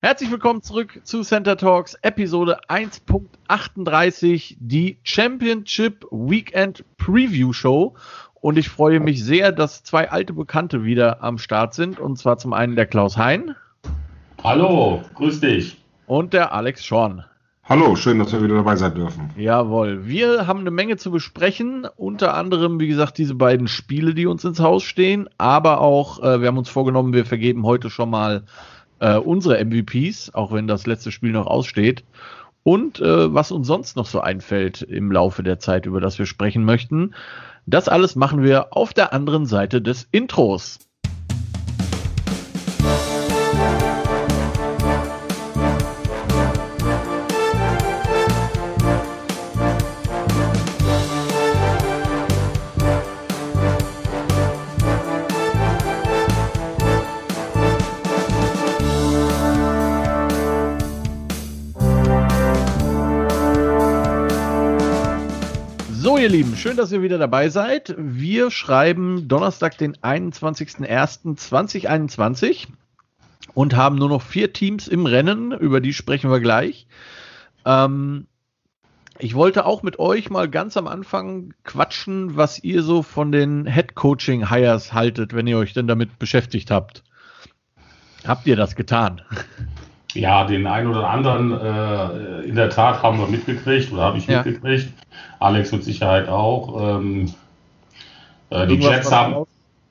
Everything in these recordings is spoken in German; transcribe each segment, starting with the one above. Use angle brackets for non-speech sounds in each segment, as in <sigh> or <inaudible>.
Herzlich willkommen zurück zu Center Talks Episode 1.38, die Championship Weekend Preview Show. Und ich freue mich sehr, dass zwei alte Bekannte wieder am Start sind. Und zwar zum einen der Klaus Hein. Hallo, grüß dich. Und der Alex Schorn. Hallo, schön, dass wir wieder dabei sein dürfen. Jawohl, wir haben eine Menge zu besprechen, unter anderem, wie gesagt, diese beiden Spiele, die uns ins Haus stehen, aber auch, äh, wir haben uns vorgenommen, wir vergeben heute schon mal äh, unsere MVPs, auch wenn das letzte Spiel noch aussteht. Und äh, was uns sonst noch so einfällt im Laufe der Zeit, über das wir sprechen möchten. Das alles machen wir auf der anderen Seite des Intros. Lieben, schön, dass ihr wieder dabei seid. Wir schreiben Donnerstag, den 21.01.2021 und haben nur noch vier Teams im Rennen, über die sprechen wir gleich. Ähm, ich wollte auch mit euch mal ganz am Anfang quatschen, was ihr so von den Head Coaching Hires haltet, wenn ihr euch denn damit beschäftigt habt. Habt ihr das getan? Ja, den einen oder anderen äh, in der Tat haben wir mitgekriegt oder habe ich ja. mitgekriegt. Alex mit Sicherheit auch. Ähm, äh, die Jets haben,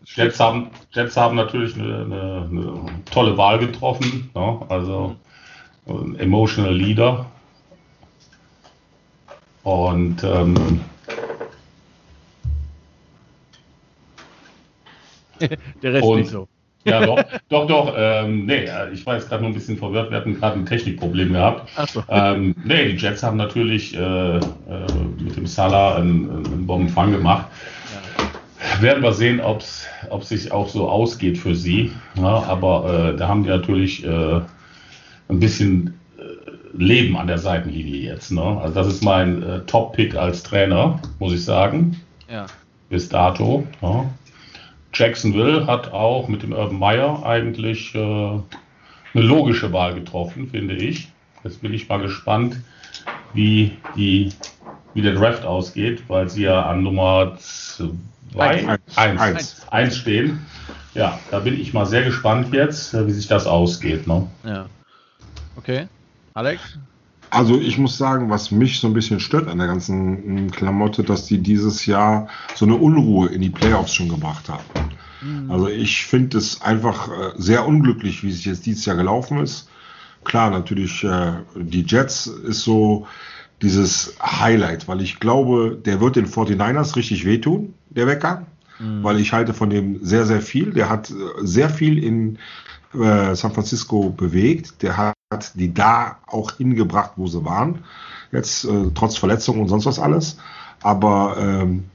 Jets haben, Jets haben natürlich eine, eine, eine tolle Wahl getroffen. Ne? Also ein emotional Leader. Und ähm, <laughs> der Rest und, nicht so. Ja, doch, doch, doch. Ähm, nee, äh, ich war jetzt gerade nur ein bisschen verwirrt. Wir hatten gerade ein Technikproblem gehabt. Ach so. Ähm, nee, die Jets haben natürlich äh, äh, mit dem Salah einen, einen Bombenfang gemacht. Ja. Werden wir sehen, ob es sich auch so ausgeht für sie. Ja, aber äh, da haben die natürlich äh, ein bisschen äh, Leben an der Seitenlinie jetzt. Ne? Also das ist mein Top-Pick als Trainer, muss ich sagen. Ja. Bis dato. Ja. Jacksonville hat auch mit dem Urban Meyer eigentlich äh, eine logische Wahl getroffen, finde ich. Jetzt bin ich mal gespannt, wie, die, wie der Draft ausgeht, weil sie ja an Nummer 2, 1 stehen. Ja, da bin ich mal sehr gespannt jetzt, wie sich das ausgeht. Ne? Ja. Okay. Alex? Also ich muss sagen, was mich so ein bisschen stört an der ganzen Klamotte, dass die dieses Jahr so eine Unruhe in die Playoffs schon gebracht haben. Mhm. Also ich finde es einfach äh, sehr unglücklich, wie es jetzt dieses Jahr gelaufen ist. Klar, natürlich, äh, die Jets ist so dieses Highlight, weil ich glaube, der wird den 49ers richtig wehtun, der Wecker. Mhm. Weil ich halte von dem sehr, sehr viel. Der hat äh, sehr viel in San Francisco bewegt. Der hat die da auch hingebracht, wo sie waren. Jetzt äh, trotz Verletzungen und sonst was alles. Aber ähm,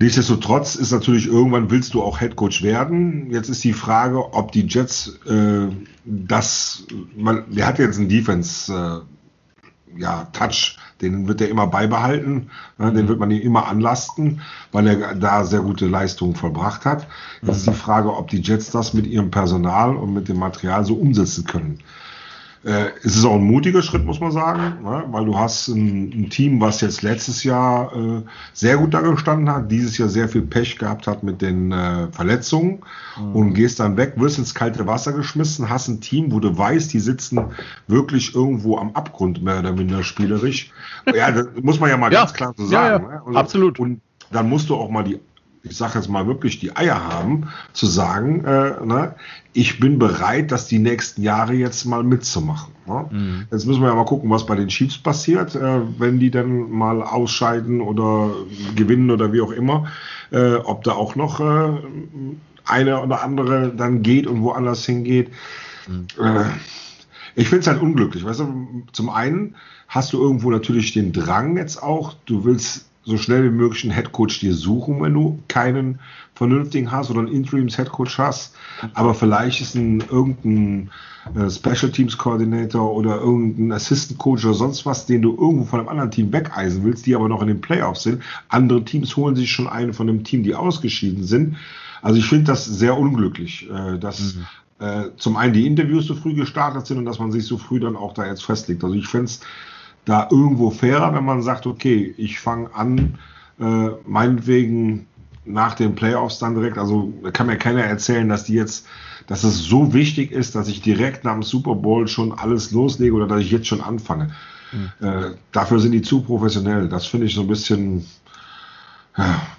nichtsdestotrotz ist natürlich irgendwann willst du auch Headcoach werden. Jetzt ist die Frage, ob die Jets äh, das, man, der hat jetzt einen Defense äh, ja, Touch, den wird er immer beibehalten, ne, den mhm. wird man ihm immer anlasten, weil er da sehr gute Leistungen vollbracht hat. Jetzt ist die Frage, ob die Jets das mit ihrem Personal und mit dem Material so umsetzen können. Äh, es ist auch ein mutiger Schritt, muss man sagen, ne? weil du hast ein, ein, Team, was jetzt letztes Jahr äh, sehr gut da gestanden hat, dieses Jahr sehr viel Pech gehabt hat mit den äh, Verletzungen mhm. und gehst dann weg, wirst ins kalte Wasser geschmissen, hast ein Team, wo du weißt, die sitzen wirklich irgendwo am Abgrund, mehr oder minder spielerisch. ja, das muss man ja mal ja. ganz klar so sagen. Ja, ja. Ne? Also, Absolut. Und dann musst du auch mal die ich sage jetzt mal wirklich, die Eier haben, zu sagen, äh, ne, ich bin bereit, das die nächsten Jahre jetzt mal mitzumachen. Ne? Mhm. Jetzt müssen wir ja mal gucken, was bei den Chiefs passiert, äh, wenn die dann mal ausscheiden oder gewinnen oder wie auch immer, äh, ob da auch noch äh, eine oder andere dann geht und woanders hingeht. Mhm. Äh, ich finde es halt unglücklich. Weißt du, zum einen hast du irgendwo natürlich den Drang jetzt auch, du willst so schnell wie möglich einen Headcoach dir suchen, wenn du keinen vernünftigen hast oder einen Interims-Headcoach hast. Aber vielleicht ist ein irgendein äh, Special Teams Coordinator oder irgendein Assistant Coach oder sonst was, den du irgendwo von einem anderen Team wegeisen willst, die aber noch in den Playoffs sind. Andere Teams holen sich schon einen von einem Team, die ausgeschieden sind. Also ich finde das sehr unglücklich, äh, dass mhm. äh, zum einen die Interviews so früh gestartet sind und dass man sich so früh dann auch da jetzt festlegt. Also ich finde es da irgendwo fairer, wenn man sagt, okay, ich fange an, äh, meinetwegen nach den Playoffs dann direkt, also da kann mir keiner erzählen, dass die jetzt, dass es so wichtig ist, dass ich direkt nach dem Super Bowl schon alles loslege oder dass ich jetzt schon anfange. Mhm. Äh, dafür sind die zu professionell. Das finde ich so ein bisschen,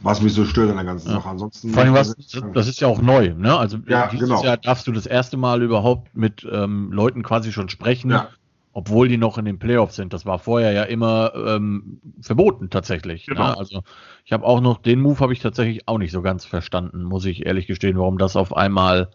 was mich so stört an der ganzen ja. Sache. Ansonsten. Vor allem, was, das ist ja auch neu, ne? Also ja, dieses genau. Jahr darfst du das erste Mal überhaupt mit ähm, Leuten quasi schon sprechen, ja. Obwohl die noch in den Playoffs sind. Das war vorher ja immer ähm, verboten tatsächlich. Ne? Genau. Ne? Also ich habe auch noch den Move habe ich tatsächlich auch nicht so ganz verstanden, muss ich ehrlich gestehen, warum das auf einmal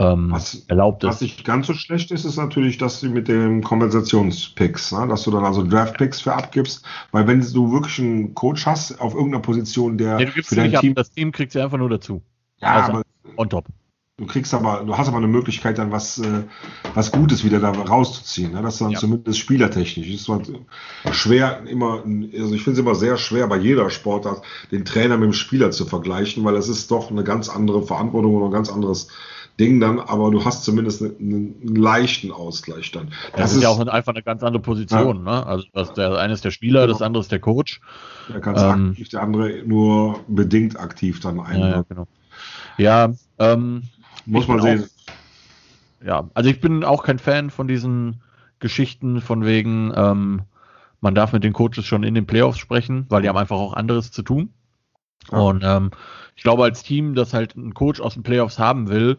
ähm, was, erlaubt ist. Was nicht ganz so schlecht ist, ist natürlich, dass du mit den Kompensationspicks, ne, dass du dann also Draftpicks für abgibst, weil wenn du wirklich einen Coach hast auf irgendeiner Position, der ja, für dein Team, ab. das Team kriegt sie einfach nur dazu. Ja, also aber on top. Du kriegst aber, du hast aber eine Möglichkeit, dann was, äh, was Gutes wieder da rauszuziehen. Ne? Das ist dann ja. zumindest spielertechnisch. ist halt schwer immer, also ich finde es immer sehr schwer bei jeder Sportart, den Trainer mit dem Spieler zu vergleichen, weil es ist doch eine ganz andere Verantwortung und ein ganz anderes Ding dann, aber du hast zumindest einen, einen leichten Ausgleich dann. Das, das ist ja auch einfach eine ganz andere Position. Ja. Ne? Also das, der eine ist der Spieler, genau. das andere ist der Coach. Der ganz ähm, aktiv, der andere nur bedingt aktiv dann ein. Ja, ja, genau. ja ähm, muss man sehen. Auch, ja, also ich bin auch kein Fan von diesen Geschichten von wegen, ähm, man darf mit den Coaches schon in den Playoffs sprechen, weil die haben einfach auch anderes zu tun. Ja. Und ähm, ich glaube, als Team, das halt einen Coach aus den Playoffs haben will,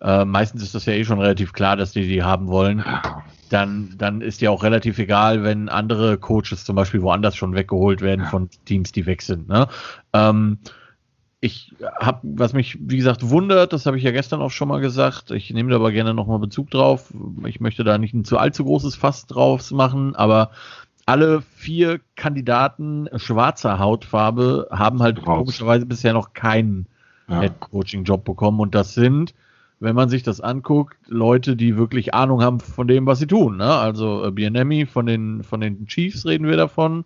äh, meistens ist das ja eh schon relativ klar, dass die die haben wollen. Dann, dann ist ja auch relativ egal, wenn andere Coaches zum Beispiel woanders schon weggeholt werden ja. von Teams, die weg sind. Ne? Ähm, ich habe, was mich, wie gesagt, wundert, das habe ich ja gestern auch schon mal gesagt, ich nehme da aber gerne nochmal Bezug drauf. Ich möchte da nicht ein zu allzu großes Fass draus machen, aber alle vier Kandidaten schwarzer Hautfarbe haben halt Raus. komischerweise bisher noch keinen ja. Head-Coaching-Job bekommen und das sind wenn man sich das anguckt, Leute, die wirklich Ahnung haben von dem, was sie tun. Ne? Also äh, Bienemi von den, von den Chiefs reden wir davon.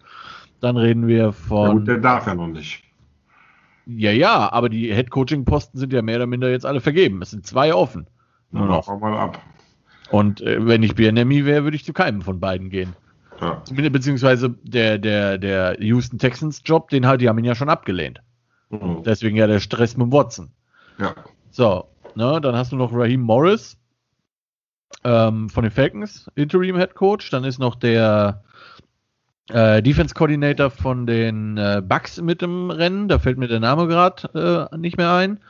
Dann reden wir von. Ja, gut, der darf ja noch nicht. Ja, ja, aber die Head-Coaching-Posten sind ja mehr oder minder jetzt alle vergeben. Es sind zwei offen. Nur noch. mal ab. Und äh, wenn ich Bienemi wäre, würde ich zu keinem von beiden gehen. Ja. Beziehungsweise der, der, der Houston Texans Job, den halt, die haben ihn ja schon abgelehnt. Mhm. Deswegen ja der Stress mit Watson. Ja. So, Ne? Dann hast du noch Raheem Morris ähm, von den Falcons, Interim Head Coach. Dann ist noch der äh, Defense Coordinator von den äh, Bucks mit im Rennen. Da fällt mir der Name gerade äh, nicht mehr ein.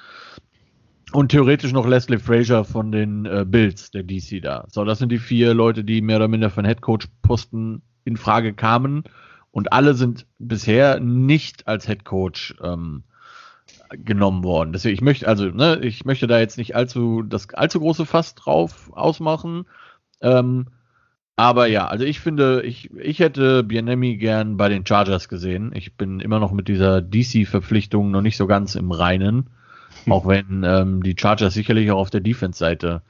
Und theoretisch noch Leslie Frazier von den äh, Bills, der DC da. So, das sind die vier Leute, die mehr oder minder für einen Head Coach Posten in Frage kamen. Und alle sind bisher nicht als Head Coach ähm, genommen worden. Deswegen, ich möchte, also, ne, ich möchte da jetzt nicht allzu, das allzu große Fass drauf ausmachen. Ähm, aber ja, also ich finde, ich, ich hätte Bienemi gern bei den Chargers gesehen. Ich bin immer noch mit dieser DC-Verpflichtung noch nicht so ganz im Reinen. <laughs> Auch wenn ähm, die Chargers sicherlich auch auf der Defense-Seite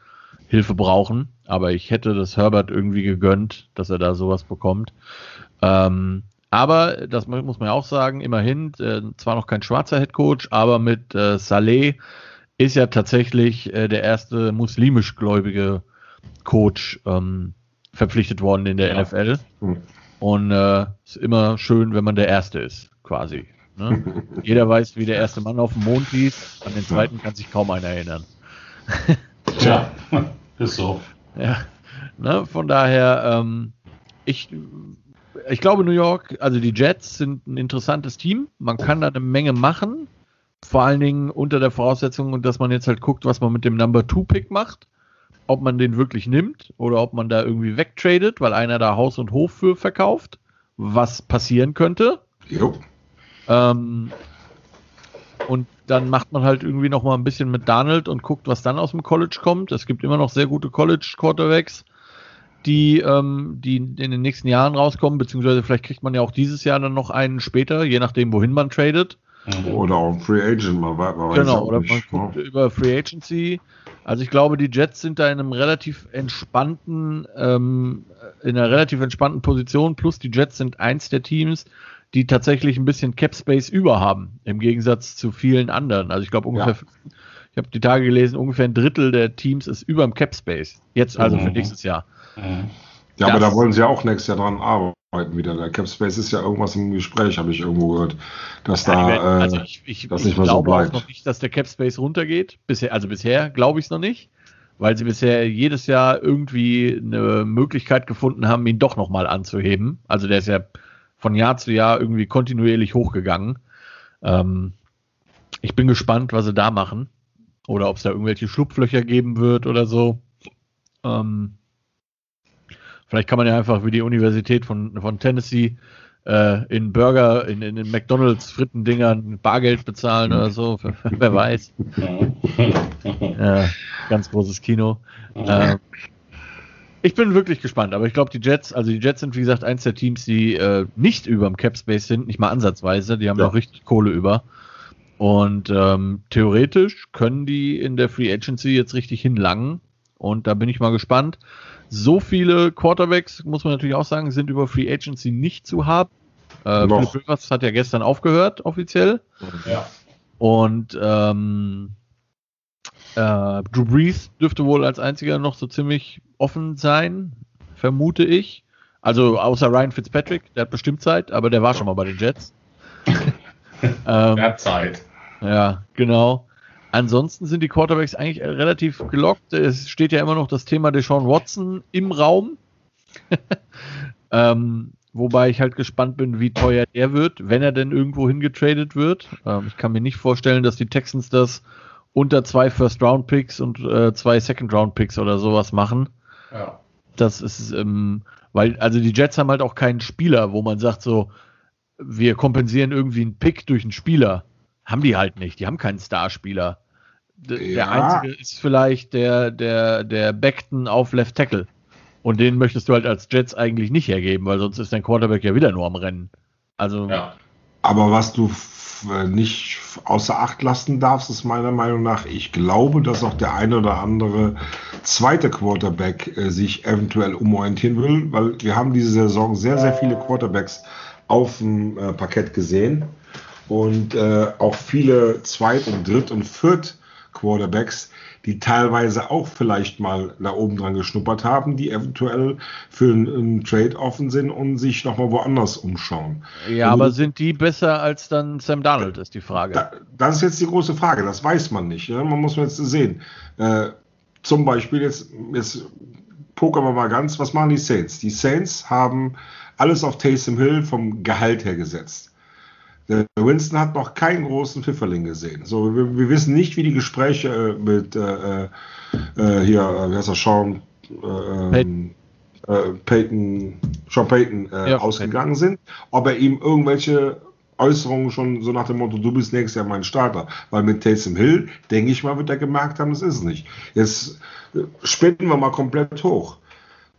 Hilfe brauchen. Aber ich hätte das Herbert irgendwie gegönnt, dass er da sowas bekommt. Ähm, aber, das muss man ja auch sagen, immerhin, äh, zwar noch kein schwarzer Headcoach, aber mit äh, Saleh ist ja tatsächlich äh, der erste muslimisch gläubige Coach ähm, verpflichtet worden in der ja. NFL. Mhm. Und äh, ist immer schön, wenn man der Erste ist, quasi. Ne? <laughs> Jeder weiß, wie der erste Mann auf dem Mond hieß, an den zweiten kann sich kaum einer erinnern. <laughs> Tja, ist so. Ja, ne? von daher, ähm, ich ich glaube, New York, also die Jets sind ein interessantes Team. Man kann da eine Menge machen. Vor allen Dingen unter der Voraussetzung, dass man jetzt halt guckt, was man mit dem Number Two Pick macht. Ob man den wirklich nimmt oder ob man da irgendwie wegtradet, weil einer da Haus und Hof für verkauft. Was passieren könnte. Jo. Ähm, und dann macht man halt irgendwie noch mal ein bisschen mit Donald und guckt, was dann aus dem College kommt. Es gibt immer noch sehr gute College Quarterbacks die, ähm, die in den nächsten Jahren rauskommen, beziehungsweise vielleicht kriegt man ja auch dieses Jahr dann noch einen später, je nachdem, wohin man tradet. Mhm. Oder auch Free Agent, man weiß, man Genau, oder man guckt ja. über Free Agency. Also ich glaube, die Jets sind da in einem relativ entspannten, ähm, in einer relativ entspannten Position, plus die Jets sind eins der Teams, die tatsächlich ein bisschen Cap Space über haben, im Gegensatz zu vielen anderen. Also ich glaube ungefähr, ja. Ich habe die Tage gelesen, ungefähr ein Drittel der Teams ist über dem Cap Space. Jetzt also mhm. für nächstes Jahr. Mhm. Ja, das, aber da wollen sie ja auch nächstes Jahr dran arbeiten wieder. Der Cap Space ist ja irgendwas im Gespräch, habe ich irgendwo gehört, dass ja, da ich, also äh, ich, ich, das nicht mehr so bleibt. Ich glaube noch nicht, dass der Cap Space runtergeht. Bisher, also bisher glaube ich es noch nicht, weil sie bisher jedes Jahr irgendwie eine Möglichkeit gefunden haben, ihn doch nochmal anzuheben. Also der ist ja von Jahr zu Jahr irgendwie kontinuierlich hochgegangen. Ähm, ich bin gespannt, was sie da machen. Oder ob es da irgendwelche Schlupflöcher geben wird oder so. Ähm, vielleicht kann man ja einfach wie die Universität von, von Tennessee äh, in Burger, in, in den McDonalds Frittendingern Bargeld bezahlen oder so. <laughs> Wer weiß. ja, ganz großes Kino. Ähm, ich bin wirklich gespannt, aber ich glaube, die Jets, also die Jets sind wie gesagt eins der Teams, die äh, nicht über dem Cap Space sind, nicht mal ansatzweise. Die haben ja. noch richtig Kohle über. Und ähm, theoretisch können die in der Free Agency jetzt richtig hinlangen. Und da bin ich mal gespannt. So viele Quarterbacks, muss man natürlich auch sagen, sind über Free Agency nicht zu haben. Äh, Philipp Rivers hat ja gestern aufgehört, offiziell. Ja. Und ähm, äh, Drew Brees dürfte wohl als einziger noch so ziemlich offen sein, vermute ich. Also außer Ryan Fitzpatrick, der hat bestimmt Zeit, aber der war schon mal bei den Jets. <laughs> ähm, der hat Zeit. Ja, genau. Ansonsten sind die Quarterbacks eigentlich relativ gelockt. Es steht ja immer noch das Thema Deshaun Watson im Raum. <laughs> ähm, wobei ich halt gespannt bin, wie teuer er wird, wenn er denn irgendwo hingetradet wird. Ähm, ich kann mir nicht vorstellen, dass die Texans das unter zwei First-Round-Picks und äh, zwei Second-Round-Picks oder sowas machen. Ja. Das ist, ähm, weil, also die Jets haben halt auch keinen Spieler, wo man sagt so, wir kompensieren irgendwie einen Pick durch einen Spieler. Haben die halt nicht. Die haben keinen Starspieler. D ja. Der einzige ist vielleicht der, der, der Beckton auf Left Tackle. Und den möchtest du halt als Jets eigentlich nicht hergeben, weil sonst ist dein Quarterback ja wieder nur am Rennen. Also. Ja. Aber was du äh, nicht außer Acht lassen darfst, ist meiner Meinung nach, ich glaube, dass auch der eine oder andere zweite Quarterback äh, sich eventuell umorientieren will, weil wir haben diese Saison sehr, sehr viele Quarterbacks auf dem äh, Parkett gesehen und äh, auch viele Zweit- und Dritt- und Viert-Quarterbacks, die teilweise auch vielleicht mal da oben dran geschnuppert haben, die eventuell für einen, einen Trade offen sind und sich nochmal woanders umschauen. Ja, und, aber sind die besser als dann Sam Donald, ist die Frage. Da, das ist jetzt die große Frage, das weiß man nicht. Ja? Man muss jetzt sehen. Äh, zum Beispiel jetzt, jetzt pokern wir mal ganz, was machen die Saints? Die Saints haben alles auf Taysom Hill vom Gehalt her gesetzt. Der Winston hat noch keinen großen Pfifferling gesehen. So, wir, wir wissen nicht, wie die Gespräche äh, mit äh, äh, hier, äh, wie heißt er, Sean äh, Payton. Äh, Payton, Sean Payton ja, ausgegangen Payton. sind, ob er ihm irgendwelche Äußerungen schon so nach dem Motto, du bist nächstes Jahr mein Starter. Weil mit Taysom Hill, denke ich mal, wird er gemerkt haben, das ist es nicht. Jetzt spinnen wir mal komplett hoch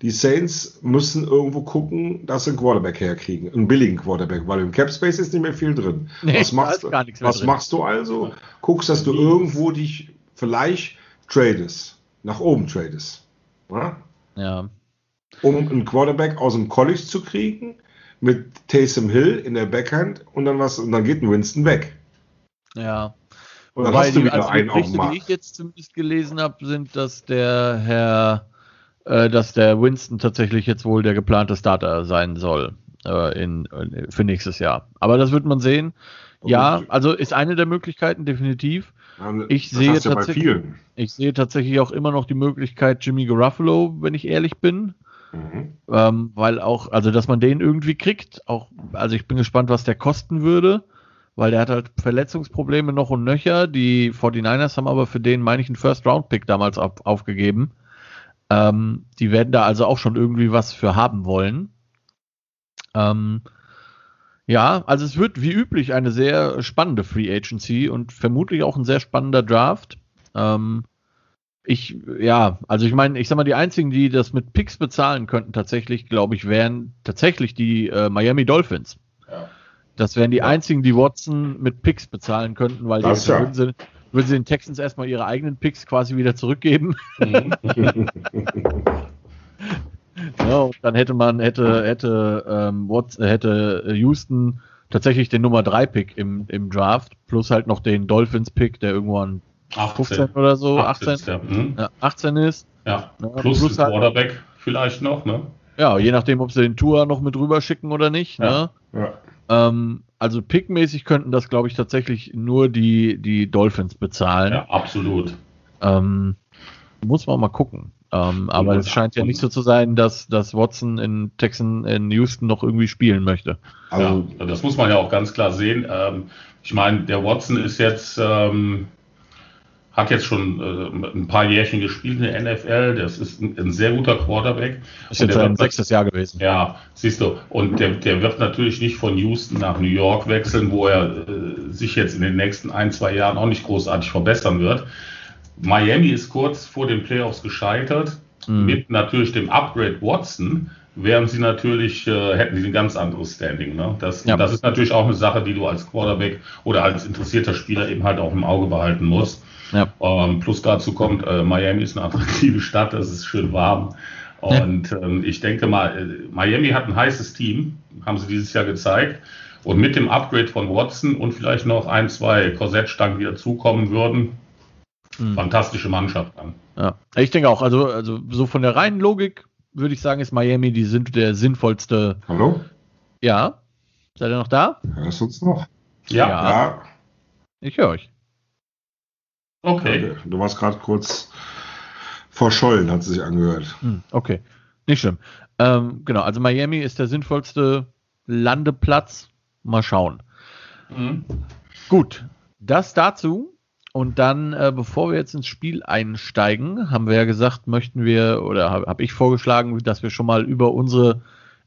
die Saints müssen irgendwo gucken, dass sie einen Quarterback herkriegen. Einen billigen Quarterback, weil im Cap Space ist nicht mehr viel drin. Nee, was machst, was drin. machst du also? Guckst, dass du irgendwo dich vielleicht tradest. Nach oben tradest. Ja? ja. Um einen Quarterback aus dem College zu kriegen, mit Taysom Hill in der Backhand und dann was, und dann geht ein Winston weg. Ja. Und dann Wobei hast du wieder einen auf dem Markt. Die ich jetzt zumindest gelesen habe, sind, dass der Herr äh, dass der Winston tatsächlich jetzt wohl der geplante Starter sein soll äh, in, in, für nächstes Jahr. Aber das wird man sehen. Ja, also ist eine der Möglichkeiten definitiv. Ich sehe, tatsächlich, ich sehe tatsächlich auch immer noch die Möglichkeit Jimmy Garuffalo, wenn ich ehrlich bin. Mhm. Ähm, weil auch, also dass man den irgendwie kriegt, auch, also ich bin gespannt, was der kosten würde, weil der hat halt Verletzungsprobleme noch und nöcher. Die 49ers haben aber für den, meine ich, einen First-Round-Pick damals auf, aufgegeben. Ähm, die werden da also auch schon irgendwie was für haben wollen. Ähm, ja, also es wird wie üblich eine sehr spannende Free Agency und vermutlich auch ein sehr spannender Draft. Ähm, ich, ja, also ich meine, ich sag mal, die einzigen, die das mit Picks bezahlen könnten, tatsächlich, glaube ich, wären tatsächlich die äh, Miami Dolphins. Ja. Das wären die ja. einzigen, die Watson mit Picks bezahlen könnten, weil das die ja. sind würden sie den Texans erstmal ihre eigenen Picks quasi wieder zurückgeben. Mhm. <laughs> ja, und dann hätte man, hätte, hätte, ähm, Watts, äh, hätte Houston tatsächlich den Nummer 3 Pick im, im Draft, plus halt noch den Dolphins Pick, der irgendwo an 18. 15 oder so, 18, 18, ja. Hm. Ja, 18 ist. Ja, ja plus, plus halt, Quarterback vielleicht noch, ne? Ja, je nachdem, ob sie den Tour noch mit rüber schicken oder nicht. Ne? Ja. Ähm, also pickmäßig könnten das, glaube ich, tatsächlich nur die, die Dolphins bezahlen. Ja, absolut. Ähm, muss man mal gucken. Ähm, aber es scheint ja nicht so zu sein, dass, dass Watson in Texan, in Houston noch irgendwie spielen möchte. Also, ja, das muss man ja auch ganz klar sehen. Ähm, ich meine, der Watson ist jetzt, ähm, hat jetzt schon äh, ein paar Jährchen gespielt in der NFL. Das ist ein, ein sehr guter Quarterback. Ist jetzt sein sechstes Jahr gewesen. Ja, siehst du. Und der, der wird natürlich nicht von Houston nach New York wechseln, wo er äh, sich jetzt in den nächsten ein, zwei Jahren auch nicht großartig verbessern wird. Miami ist kurz vor den Playoffs gescheitert, mhm. mit natürlich dem Upgrade Watson, während sie natürlich, äh, hätten sie ein ganz anderes Standing. Ne? Das, ja. das ist natürlich auch eine Sache, die du als Quarterback oder als interessierter Spieler eben halt auch im Auge behalten musst. Ja. Ähm, plus dazu kommt, äh, Miami ist eine attraktive Stadt, es ist schön warm. Und ja. ähm, ich denke mal, äh, Miami hat ein heißes Team, haben sie dieses Jahr gezeigt. Und mit dem Upgrade von Watson und vielleicht noch ein, zwei Korsettstangen, die dazukommen würden, Mhm. Fantastische Mannschaft dann. Ja, ich denke auch. Also, also so von der reinen Logik würde ich sagen, ist Miami die sind der sinnvollste. Hallo? Ja. Seid ihr noch da? Hörst du uns noch? Ja. ja. Ich höre euch. Okay. okay. Du warst gerade kurz verschollen, hat sie sich angehört. Hm, okay. Nicht schlimm. Ähm, genau, also Miami ist der sinnvollste Landeplatz. Mal schauen. Mhm. Gut, das dazu. Und dann, äh, bevor wir jetzt ins Spiel einsteigen, haben wir ja gesagt, möchten wir, oder habe hab ich vorgeschlagen, dass wir schon mal über unsere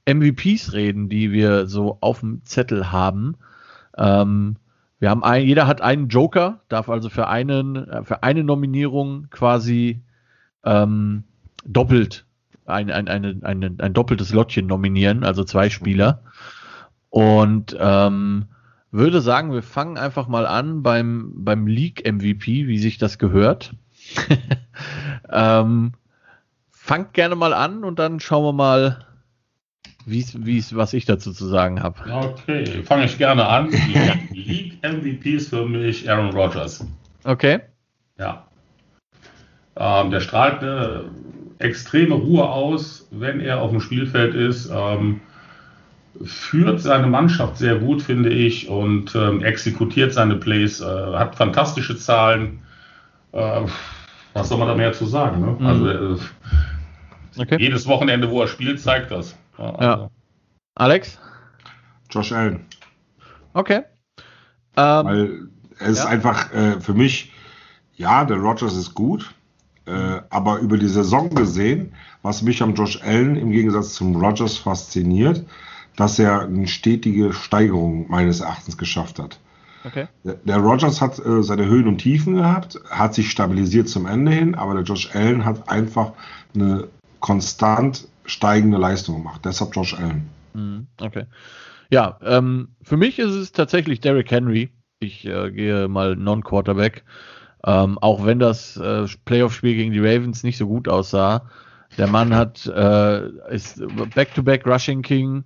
MVPs reden, die wir so auf dem Zettel haben. Ähm, wir haben ein, jeder hat einen Joker, darf also für einen, äh, für eine Nominierung quasi ähm, doppelt ein, ein, eine, eine, ein doppeltes Lottchen nominieren, also zwei Spieler. Und ähm, würde sagen, wir fangen einfach mal an beim, beim League MVP, wie sich das gehört. <laughs> ähm, fangt gerne mal an und dann schauen wir mal, wie's, wie's, was ich dazu zu sagen habe. Okay, fange ich gerne an. League MVP ist für mich Aaron Rodgers. Okay. Ja. Ähm, der strahlt eine extreme Ruhe aus, wenn er auf dem Spielfeld ist. Ähm, führt seine Mannschaft sehr gut, finde ich, und ähm, exekutiert seine Plays, äh, hat fantastische Zahlen. Äh, was soll man da mehr zu sagen? Ne? Mhm. Also äh, okay. jedes Wochenende, wo er spielt, zeigt das. Ja, also. ja. Alex? Josh Allen. Okay. Ähm, Weil er ist ja. einfach äh, für mich, ja, der Rogers ist gut, äh, aber über die Saison gesehen, was mich am Josh Allen im Gegensatz zum Rogers fasziniert, dass er eine stetige Steigerung meines Erachtens geschafft hat. Okay. Der, der Rogers hat äh, seine Höhen und Tiefen gehabt, hat sich stabilisiert zum Ende hin, aber der Josh Allen hat einfach eine konstant steigende Leistung gemacht. Deshalb Josh Allen. Mhm, okay. Ja, ähm, für mich ist es tatsächlich Derrick Henry. Ich äh, gehe mal Non-Quarterback. Ähm, auch wenn das äh, Playoff-Spiel gegen die Ravens nicht so gut aussah. Der Mann hat äh, ist Back-to-Back -back Rushing King,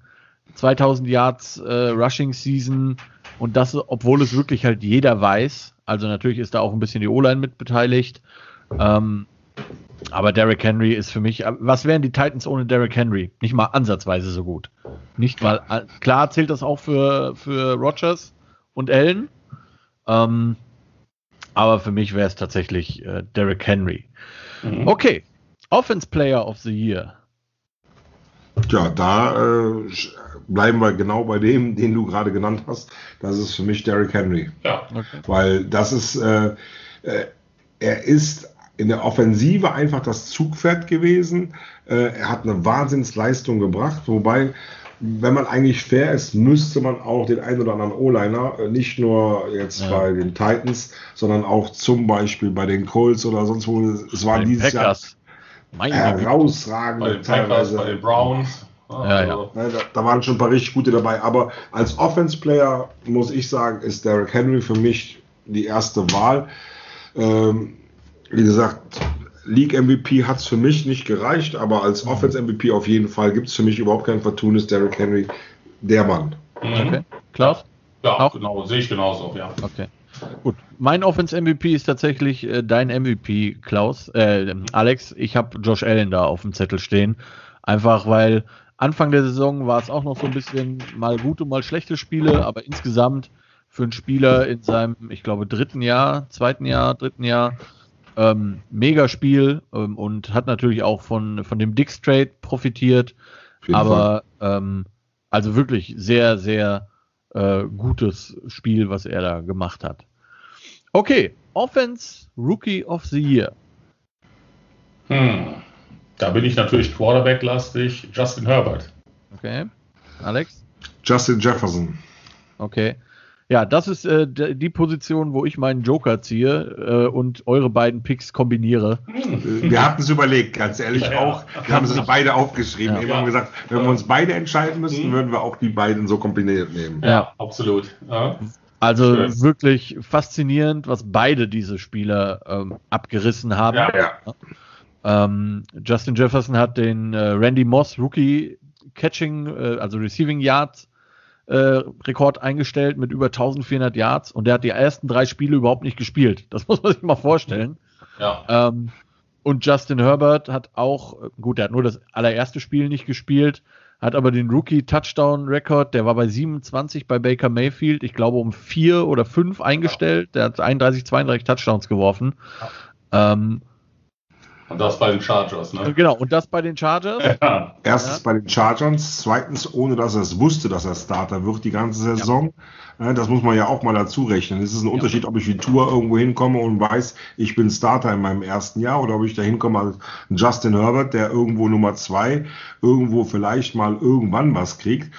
2000 Yards äh, Rushing Season und das, obwohl es wirklich halt jeder weiß. Also natürlich ist da auch ein bisschen die O-Line mit beteiligt. Ähm, aber Derrick Henry ist für mich, was wären die Titans ohne Derrick Henry? Nicht mal ansatzweise so gut. Nicht mal, äh, klar zählt das auch für, für Rogers und Allen. Ähm, aber für mich wäre es tatsächlich äh, Derrick Henry. Mhm. Okay, Offense Player of the Year. Ja, da äh, bleiben wir genau bei dem, <laughs> den du gerade genannt hast. Das ist für mich Derrick Henry. Ja. Okay. Weil das ist, äh, äh, er ist in der Offensive einfach das Zugpferd gewesen. Äh, er hat eine Wahnsinnsleistung gebracht, wobei wenn man eigentlich fair ist, müsste man auch den einen oder anderen O-Liner, äh, nicht nur jetzt ja. bei den Titans, sondern auch zum Beispiel bei den Colts oder sonst wo. Es war dieses Packers. Jahr herausragende, bei teilweise. bei den Browns. Ja, ja. Also, ne, da, da, waren schon ein paar richtig gute dabei. Aber als Offense-Player muss ich sagen, ist Derrick Henry für mich die erste Wahl. Ähm, wie gesagt, League MVP hat es für mich nicht gereicht, aber als mhm. Offense MVP auf jeden Fall gibt es für mich überhaupt kein Vertun, ist Derrick Henry der Mann. Mhm. Okay. Klaus? Ja, auch? genau, sehe ich genauso, ja. Okay. Gut, mein Offense-MVP ist tatsächlich äh, dein MVP, Klaus, äh, Alex. Ich habe Josh Allen da auf dem Zettel stehen. Einfach weil Anfang der Saison war es auch noch so ein bisschen mal gute, mal schlechte Spiele, aber insgesamt für einen Spieler in seinem, ich glaube, dritten Jahr, zweiten Jahr, dritten Jahr, ähm, Megaspiel ähm, und hat natürlich auch von, von dem Dix Trade profitiert. Aber ähm, also wirklich sehr, sehr äh, gutes Spiel, was er da gemacht hat. Okay, Offense Rookie of the Year. Hm. Da bin ich natürlich Quarterback-lastig. Justin Herbert. Okay. Alex? Justin Jefferson. Okay. Ja, das ist äh, die Position, wo ich meinen Joker ziehe äh, und eure beiden Picks kombiniere. Wir hatten es überlegt, ganz ehrlich ja, auch. Wir haben es beide aufgeschrieben. Ja. Wir haben gesagt, wenn wir uns beide entscheiden müssten, mhm. würden wir auch die beiden so kombiniert nehmen. Ja, ja. absolut. Also Schön. wirklich faszinierend, was beide diese Spieler ähm, abgerissen haben. Ja, ähm, Justin Jefferson hat den äh, Randy Moss Rookie Catching, äh, also Receiving Yards äh, Rekord eingestellt mit über 1400 Yards und der hat die ersten drei Spiele überhaupt nicht gespielt. Das <laughs> muss man sich mal vorstellen. Ja. Ähm, und Justin Herbert hat auch, gut, der hat nur das allererste Spiel nicht gespielt, hat aber den Rookie-Touchdown-Rekord, der war bei 27 bei Baker Mayfield, ich glaube um vier oder fünf eingestellt. Der hat 31, 32 Touchdowns geworfen. Ja. Ähm, und das bei den Chargers, ne? Genau, und das bei den Chargers. <laughs> Ja. Erstens ja. bei den Chargers, zweitens, ohne dass er es wusste, dass er Starter wird die ganze Saison. Ja. Das muss man ja auch mal dazu rechnen. Es ist ein Unterschied, ob ich wie Tour irgendwo hinkomme und weiß, ich bin Starter in meinem ersten Jahr oder ob ich da hinkomme als Justin Herbert, der irgendwo Nummer zwei, irgendwo vielleicht mal irgendwann was kriegt.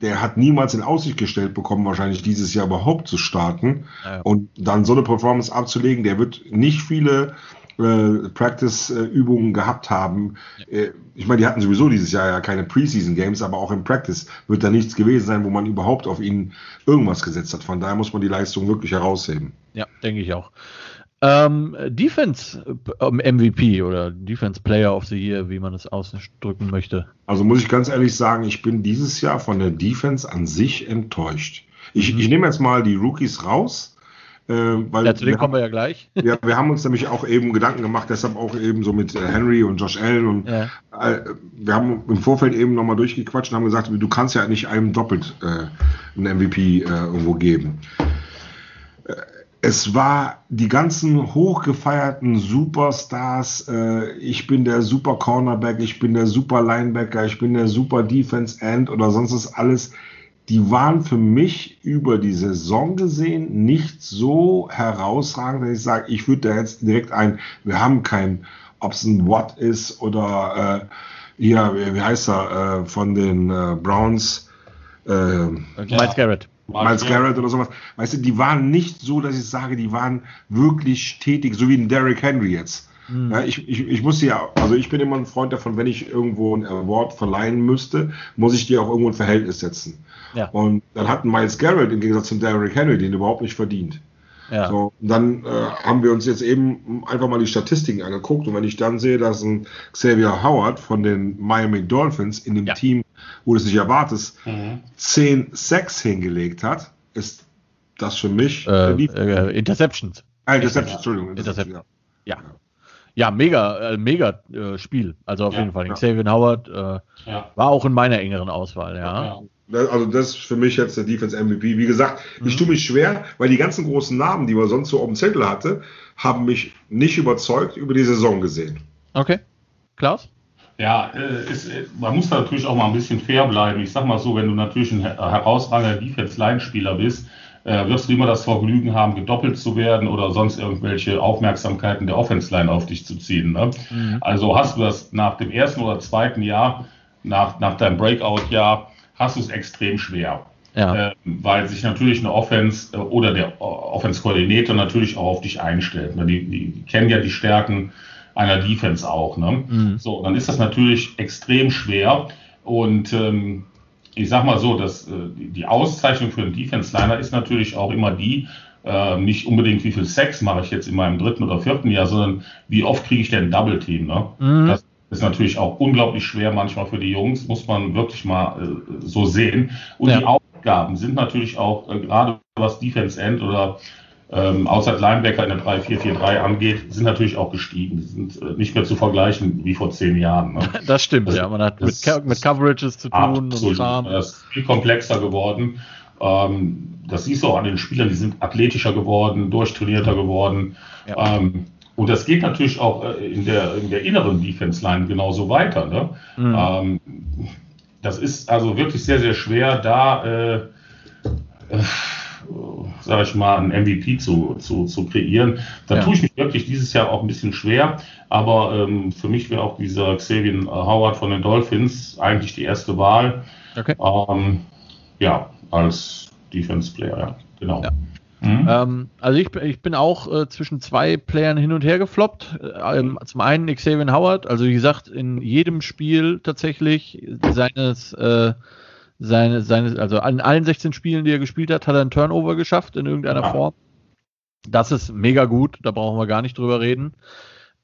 Der hat niemals in Aussicht gestellt bekommen, wahrscheinlich dieses Jahr überhaupt zu starten. Und dann so eine Performance abzulegen, der wird nicht viele äh, Practice-Übungen gehabt haben. Äh, ich meine, die hatten sowieso dieses Jahr ja keine Preseason-Games, aber auch im Practice wird da nichts gewesen sein, wo man überhaupt auf ihn irgendwas gesetzt hat. Von daher muss man die Leistung wirklich herausheben. Ja, denke ich auch. Ähm, Defense MVP oder Defense Player of the Year, wie man es ausdrücken möchte. Also muss ich ganz ehrlich sagen, ich bin dieses Jahr von der Defense an sich enttäuscht. Ich, mhm. ich nehme jetzt mal die Rookies raus äh, weil ja, zu denen kommen wir ja gleich. <laughs> Ja, wir haben uns nämlich auch eben Gedanken gemacht, deshalb auch eben so mit äh, Henry und Josh Allen und ja. äh, wir haben im Vorfeld eben nochmal durchgequatscht und haben gesagt, du kannst ja nicht einem doppelt äh, einen MVP äh, irgendwo geben. Äh, es war die ganzen hochgefeierten Superstars. Ich bin der Super Cornerback, ich bin der Super Linebacker, ich bin der Super Defense End oder sonst ist alles die waren für mich über die Saison gesehen nicht so herausragend, dass ich sage, ich würde da jetzt direkt ein, wir haben kein, ob es ein Watt ist oder äh, hier, wie heißt er, äh, von den äh, Browns. Äh, Miles Garrett. Miles Garrett oder sowas. Weißt du, die waren nicht so, dass ich sage, die waren wirklich tätig, so wie ein Derrick Henry jetzt. Mhm. Ja, ich, ich, ich muss ja, also ich bin immer ein Freund davon, wenn ich irgendwo ein Award verleihen müsste, muss ich dir auch irgendwo ein Verhältnis setzen. Ja. Und dann hatten Miles Garrett im Gegensatz zum Derrick Henry den überhaupt nicht verdient. Ja. So, dann äh, haben wir uns jetzt eben einfach mal die Statistiken angeguckt und wenn ich dann sehe, dass ein Xavier Howard von den Miami Dolphins in dem ja. Team, wo du es nicht erwartest, mhm. 10 Sacks hingelegt hat, ist das für mich äh, äh, Interceptions. Ah, Interceptions, Entschuldigung. Interceptions, ja. ja. Ja, mega, äh, mega äh, Spiel. Also auf ja, jeden Fall. Ja. Xavier Howard äh, ja. war auch in meiner engeren Auswahl, ja. Also das ist für mich jetzt der Defense MVP. Wie gesagt, mhm. ich tue mich schwer, weil die ganzen großen Namen, die man sonst so auf dem Zettel hatte, haben mich nicht überzeugt über die Saison gesehen. Okay. Klaus? Ja, äh, ist, äh, man muss da natürlich auch mal ein bisschen fair bleiben. Ich sag mal so, wenn du natürlich ein herausragender Defense-Line-Spieler bist, äh, wirst du immer das Vergnügen haben, gedoppelt zu werden oder sonst irgendwelche Aufmerksamkeiten der Offense-Line auf dich zu ziehen. Ne? Mhm. Also hast du das nach dem ersten oder zweiten Jahr, nach, nach deinem Breakout-Jahr, hast du es extrem schwer. Ja. Äh, weil sich natürlich eine Offense äh, oder der Offense-Koordinator natürlich auch auf dich einstellt. Ne? Die, die, die, kennen ja die Stärken einer Defense auch. Ne? Mhm. So, dann ist das natürlich extrem schwer. Und ähm, ich sag mal so, dass äh, die Auszeichnung für einen Defense-Liner ist natürlich auch immer die, äh, nicht unbedingt, wie viel Sex mache ich jetzt in meinem dritten oder vierten Jahr, sondern wie oft kriege ich denn Double-Team. Ne? Mhm. Das ist natürlich auch unglaublich schwer manchmal für die Jungs, muss man wirklich mal äh, so sehen. Und ja. die Aufgaben sind natürlich auch, äh, gerade was Defense End oder ähm, außer Linebacker in der 3-4-4-3 angeht, sind natürlich auch gestiegen. Die sind äh, nicht mehr zu vergleichen wie vor zehn Jahren. Ne? <laughs> Das stimmt, also, ja. Man hat mit, mit, Coverages zu tun absolut, und Das ist viel komplexer geworden. Ähm, das siehst du auch an den Spielern, die sind athletischer geworden, durchtrainierter geworden. Ja. Ähm, und das geht natürlich auch äh, in der, in der inneren Defense-Line genauso weiter. Ne? Mhm. Ähm, das ist also wirklich sehr, sehr schwer, da, äh, äh, sage ich mal, ein MVP zu, zu, zu kreieren. Da ja. tue ich mich wirklich dieses Jahr auch ein bisschen schwer. Aber ähm, für mich wäre auch dieser Xavier Howard von den Dolphins eigentlich die erste Wahl. Okay. Ähm, ja, als Defense-Player, ja, genau. Ja. Mhm. Ähm, also ich, ich, bin auch äh, zwischen zwei Playern hin und her gefloppt. Äh, ähm, zum einen Xavier Howard, also wie gesagt, in jedem Spiel tatsächlich seines, äh, seine, seines, also an allen 16 Spielen, die er gespielt hat, hat er einen Turnover geschafft in irgendeiner ja. Form. Das ist mega gut, da brauchen wir gar nicht drüber reden.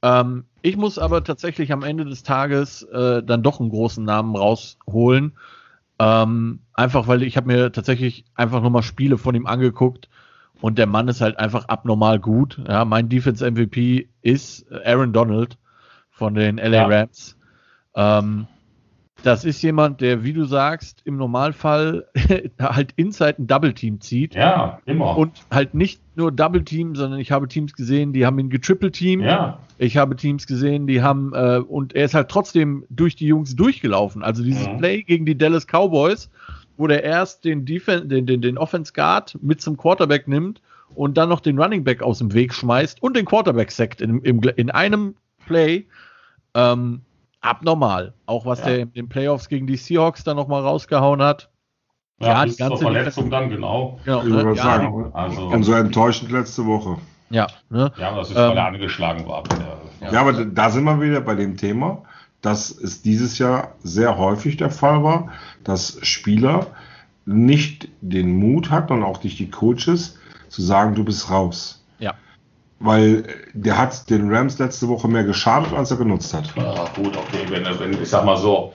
Ähm, ich muss aber tatsächlich am Ende des Tages äh, dann doch einen großen Namen rausholen. Ähm, einfach weil ich habe mir tatsächlich einfach nochmal Spiele von ihm angeguckt und der Mann ist halt einfach abnormal gut. Ja, mein Defense MVP ist Aaron Donald von den LA ja. Rams. Ähm, das ist jemand, der, wie du sagst, im Normalfall <laughs> halt inside ein Double Team zieht. Ja, immer. Und halt nicht nur Double Team, sondern ich habe Teams gesehen, die haben ihn getriple Team. Ja. Ich habe Teams gesehen, die haben, äh, und er ist halt trotzdem durch die Jungs durchgelaufen. Also dieses mhm. Play gegen die Dallas Cowboys, wo der erst den, Defen den, den, den Offense Guard mit zum Quarterback nimmt und dann noch den Running Back aus dem Weg schmeißt und den Quarterback sackt in, in, in einem Play. Ähm, abnormal. Auch was ja. der in den Playoffs gegen die Seahawks dann nochmal rausgehauen hat. Ja, ja die ganze Verletzung dann, genau. genau ne? ja, sagen, also, und so enttäuschend letzte Woche. Ja, ne? ja das ist, weil ähm, er angeschlagen war. Ja, aber da sind wir wieder bei dem Thema dass es dieses Jahr sehr häufig der Fall war, dass Spieler nicht den Mut hatten und auch nicht die Coaches zu sagen, du bist raus. Weil der hat den Rams letzte Woche mehr geschadet, als er genutzt hat. Ja, gut, okay, wenn, wenn ich sag mal so,